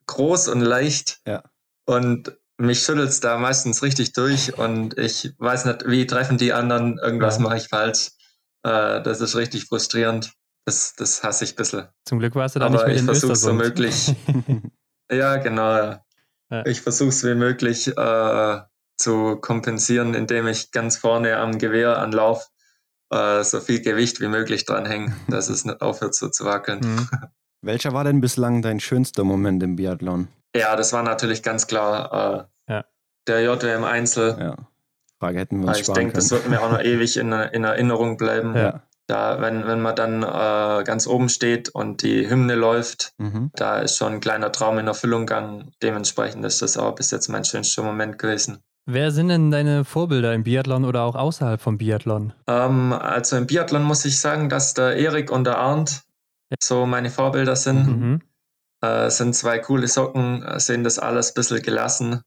groß und leicht ja. und mich schüttelt es da meistens richtig durch und ich weiß nicht, wie treffen die anderen, irgendwas ja. mache ich falsch. Äh, das ist richtig frustrierend. Das, das hasse ich ein bisschen. Zum Glück warst du da Aber nicht mehr ich versuche es so möglich. ja, genau. Ja. Ich versuche es wie möglich äh, zu kompensieren, indem ich ganz vorne am Gewehr anlauf äh, so viel Gewicht wie möglich dranhänge, dass es nicht aufhört so zu wackeln. Mhm. Welcher war denn bislang dein schönster Moment im Biathlon? Ja, das war natürlich ganz klar äh, ja. der JWM Einzel. Ja. Frage hätten wir uns Ich denke, das wird mir auch noch ewig in, in Erinnerung bleiben. Ja. Da, wenn, wenn man dann äh, ganz oben steht und die Hymne läuft, mhm. da ist schon ein kleiner Traum in Erfüllung gegangen. Dementsprechend ist das auch bis jetzt mein schönster Moment gewesen. Wer sind denn deine Vorbilder im Biathlon oder auch außerhalb vom Biathlon? Ähm, also im Biathlon muss ich sagen, dass der Erik und der Arndt ja. so meine Vorbilder sind. Mhm. Äh, sind zwei coole Socken, sehen das alles ein bisschen gelassen.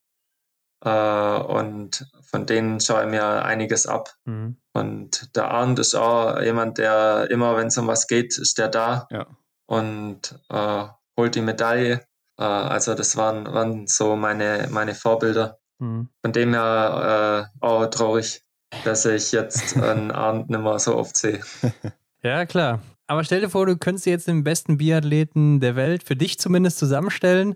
Äh, und von denen schaue ich mir einiges ab. Mhm. Und der Arndt ist auch jemand, der immer, wenn es um was geht, ist der da ja. und äh, holt die Medaille. Äh, also das waren, waren so meine, meine Vorbilder. Mhm. Von dem her äh, auch traurig, dass ich jetzt einen Abend nicht mehr so oft sehe. Ja, klar. Aber stell dir vor, du könntest jetzt den besten Biathleten der Welt, für dich zumindest, zusammenstellen.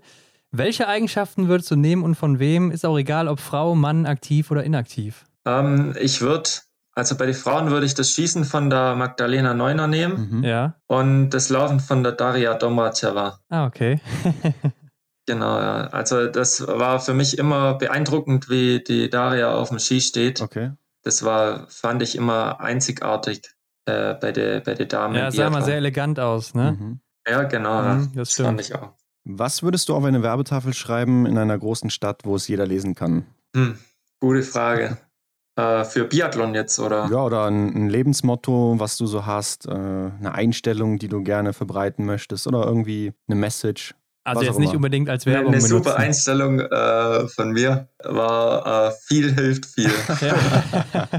Welche Eigenschaften würdest du nehmen und von wem? Ist auch egal, ob Frau, Mann, aktiv oder inaktiv. Ähm, ich würde, also bei den Frauen würde ich das Schießen von der Magdalena Neuner nehmen. Mhm. Ja. Und das Laufen von der Daria Domaceva. Ah, okay. Genau, ja. Also das war für mich immer beeindruckend, wie die Daria auf dem Ski steht. Okay. Das war, fand ich immer einzigartig äh, bei der bei der Damen. Ja, sah mal sehr elegant aus, ne? Mhm. Ja, genau. Mhm, das, das fand ich auch. Was würdest du auf eine Werbetafel schreiben in einer großen Stadt, wo es jeder lesen kann? Hm, gute Frage. Äh, für Biathlon jetzt, oder? Ja, oder ein, ein Lebensmotto, was du so hast, äh, eine Einstellung, die du gerne verbreiten möchtest oder irgendwie eine Message. Also jetzt nicht unbedingt als Werbung. Eine super Einstellung äh, von mir war äh, viel hilft viel.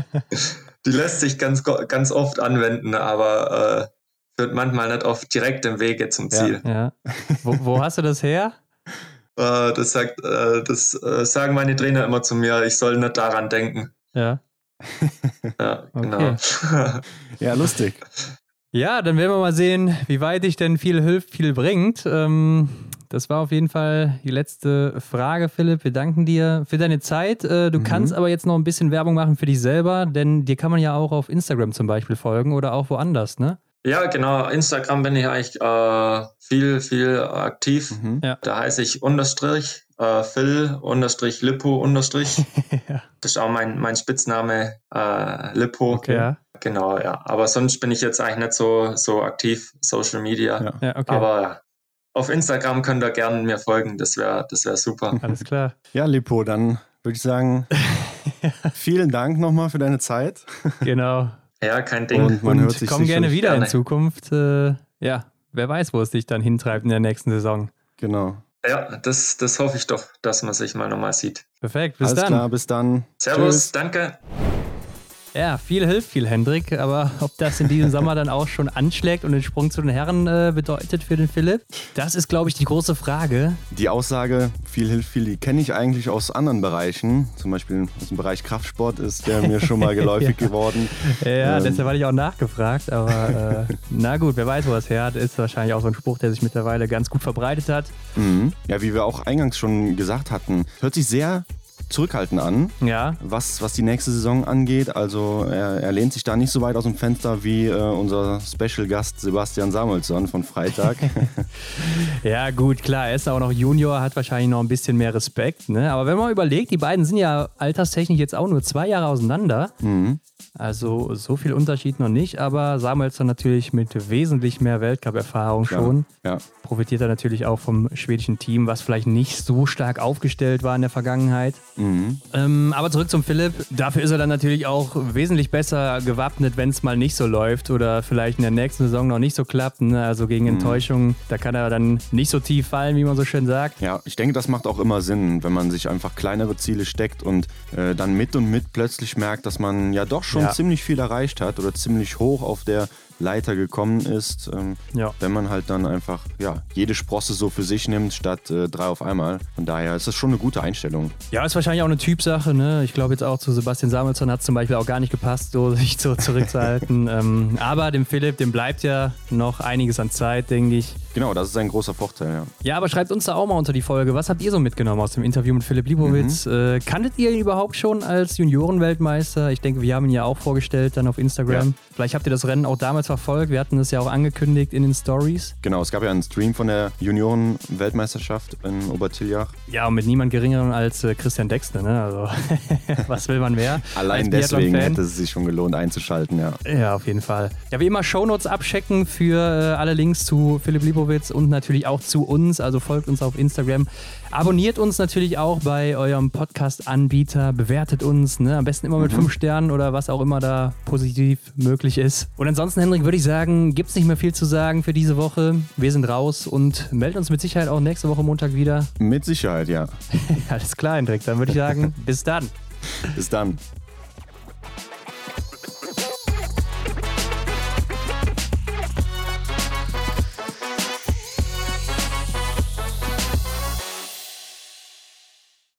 Die lässt sich ganz, ganz oft anwenden, aber äh, führt manchmal nicht oft direkt im Wege zum Ziel. Ja, ja. Wo, wo, hast du das her? Äh, das, sagt, äh, das äh, sagen meine Trainer immer zu mir, ich soll nicht daran denken. Ja. Ja, genau. ja, lustig. Ja, dann werden wir mal sehen, wie weit dich denn viel hilft, viel bringt. Ähm, das war auf jeden Fall die letzte Frage, Philipp. Wir danken dir für deine Zeit. Äh, du mhm. kannst aber jetzt noch ein bisschen Werbung machen für dich selber, denn dir kann man ja auch auf Instagram zum Beispiel folgen oder auch woanders, ne? Ja, genau. Instagram bin ich eigentlich äh, viel, viel aktiv. Mhm. Ja. Da heiße ich Unterstrich, äh, Phil, Unterstrich, Lippo, Unterstrich. ja. Das ist auch mein, mein Spitzname, äh, Lippo. Okay. Ja. Genau, ja. Aber sonst bin ich jetzt eigentlich nicht so, so aktiv, Social Media. Ja. ja okay. Aber auf Instagram könnt ihr gerne mir folgen. Das wäre das wär super. Alles klar. Ja, Lippo, dann würde ich sagen, vielen Dank nochmal für deine Zeit. Genau. Ja, kein Ding. Und man Und hört sich komm gerne wieder gerne. in Zukunft. Äh, ja, wer weiß, wo es dich dann hintreibt in der nächsten Saison. Genau. Ja, das, das hoffe ich doch, dass man sich mal nochmal sieht. Perfekt, bis Alles dann. Klar, bis dann. Servus, Tschüss. danke. Ja, viel hilft viel, Hendrik. Aber ob das in diesem Sommer dann auch schon anschlägt und den Sprung zu den Herren äh, bedeutet für den Philipp, das ist, glaube ich, die große Frage. Die Aussage, viel hilft viel, die kenne ich eigentlich aus anderen Bereichen. Zum Beispiel aus dem Bereich Kraftsport ist der mir schon mal geläufig ja. geworden. Ja, ähm. deshalb hatte ich auch nachgefragt. Aber äh, na gut, wer weiß, wo es her hat. Ist wahrscheinlich auch so ein Spruch, der sich mittlerweile ganz gut verbreitet hat. Mhm. Ja, wie wir auch eingangs schon gesagt hatten, hört sich sehr zurückhaltend an, ja. was, was die nächste Saison angeht. Also er, er lehnt sich da nicht so weit aus dem Fenster wie äh, unser Special-Gast Sebastian Samuelsson von Freitag. ja gut, klar, er ist auch noch Junior, hat wahrscheinlich noch ein bisschen mehr Respekt. Ne? Aber wenn man überlegt, die beiden sind ja alterstechnisch jetzt auch nur zwei Jahre auseinander. Mhm. Also so viel Unterschied noch nicht, aber Samuelsson natürlich mit wesentlich mehr Weltcup-Erfahrung schon. Ja, ja. Profitiert er natürlich auch vom schwedischen Team, was vielleicht nicht so stark aufgestellt war in der Vergangenheit. Mhm. Ähm, aber zurück zum Philipp. Dafür ist er dann natürlich auch wesentlich besser gewappnet, wenn es mal nicht so läuft oder vielleicht in der nächsten Saison noch nicht so klappt. Ne? Also gegen mhm. Enttäuschungen, da kann er dann nicht so tief fallen, wie man so schön sagt. Ja, ich denke, das macht auch immer Sinn, wenn man sich einfach kleinere Ziele steckt und äh, dann mit und mit plötzlich merkt, dass man ja doch schon ja. ziemlich viel erreicht hat oder ziemlich hoch auf der Leiter gekommen ist, ähm, ja. wenn man halt dann einfach ja, jede Sprosse so für sich nimmt, statt äh, drei auf einmal. Von daher ist das schon eine gute Einstellung. Ja, ist wahrscheinlich auch eine Typsache. Ne? Ich glaube jetzt auch zu Sebastian Samuelsson hat es zum Beispiel auch gar nicht gepasst, so sich so zurückzuhalten. ähm, aber dem Philipp, dem bleibt ja noch einiges an Zeit, denke ich. Genau, das ist ein großer Vorteil, ja. Ja, aber schreibt uns da auch mal unter die Folge. Was habt ihr so mitgenommen aus dem Interview mit Philipp Libowitz? Mhm. Äh, kanntet ihr ihn überhaupt schon als Juniorenweltmeister? Ich denke, wir haben ihn ja auch vorgestellt dann auf Instagram. Ja. Vielleicht habt ihr das Rennen auch damals verfolgt. Wir hatten das ja auch angekündigt in den Stories. Genau, es gab ja einen Stream von der Juniorenweltmeisterschaft in Obertiljach. Ja, und mit niemand geringeren als äh, Christian Dexter, ne? Also, was will man mehr? Allein deswegen hätte es sich schon gelohnt einzuschalten, ja. Ja, auf jeden Fall. Ja, wie immer Shownotes abchecken für äh, alle Links zu Philipp Libowitz und natürlich auch zu uns. Also folgt uns auf Instagram. Abonniert uns natürlich auch bei eurem Podcast-Anbieter. Bewertet uns. Ne? Am besten immer mit mhm. fünf Sternen oder was auch immer da positiv möglich ist. Und ansonsten, Hendrik, würde ich sagen, gibt es nicht mehr viel zu sagen für diese Woche. Wir sind raus und melden uns mit Sicherheit auch nächste Woche Montag wieder. Mit Sicherheit, ja. Alles klar, Hendrik. Dann würde ich sagen, bis dann. Bis dann.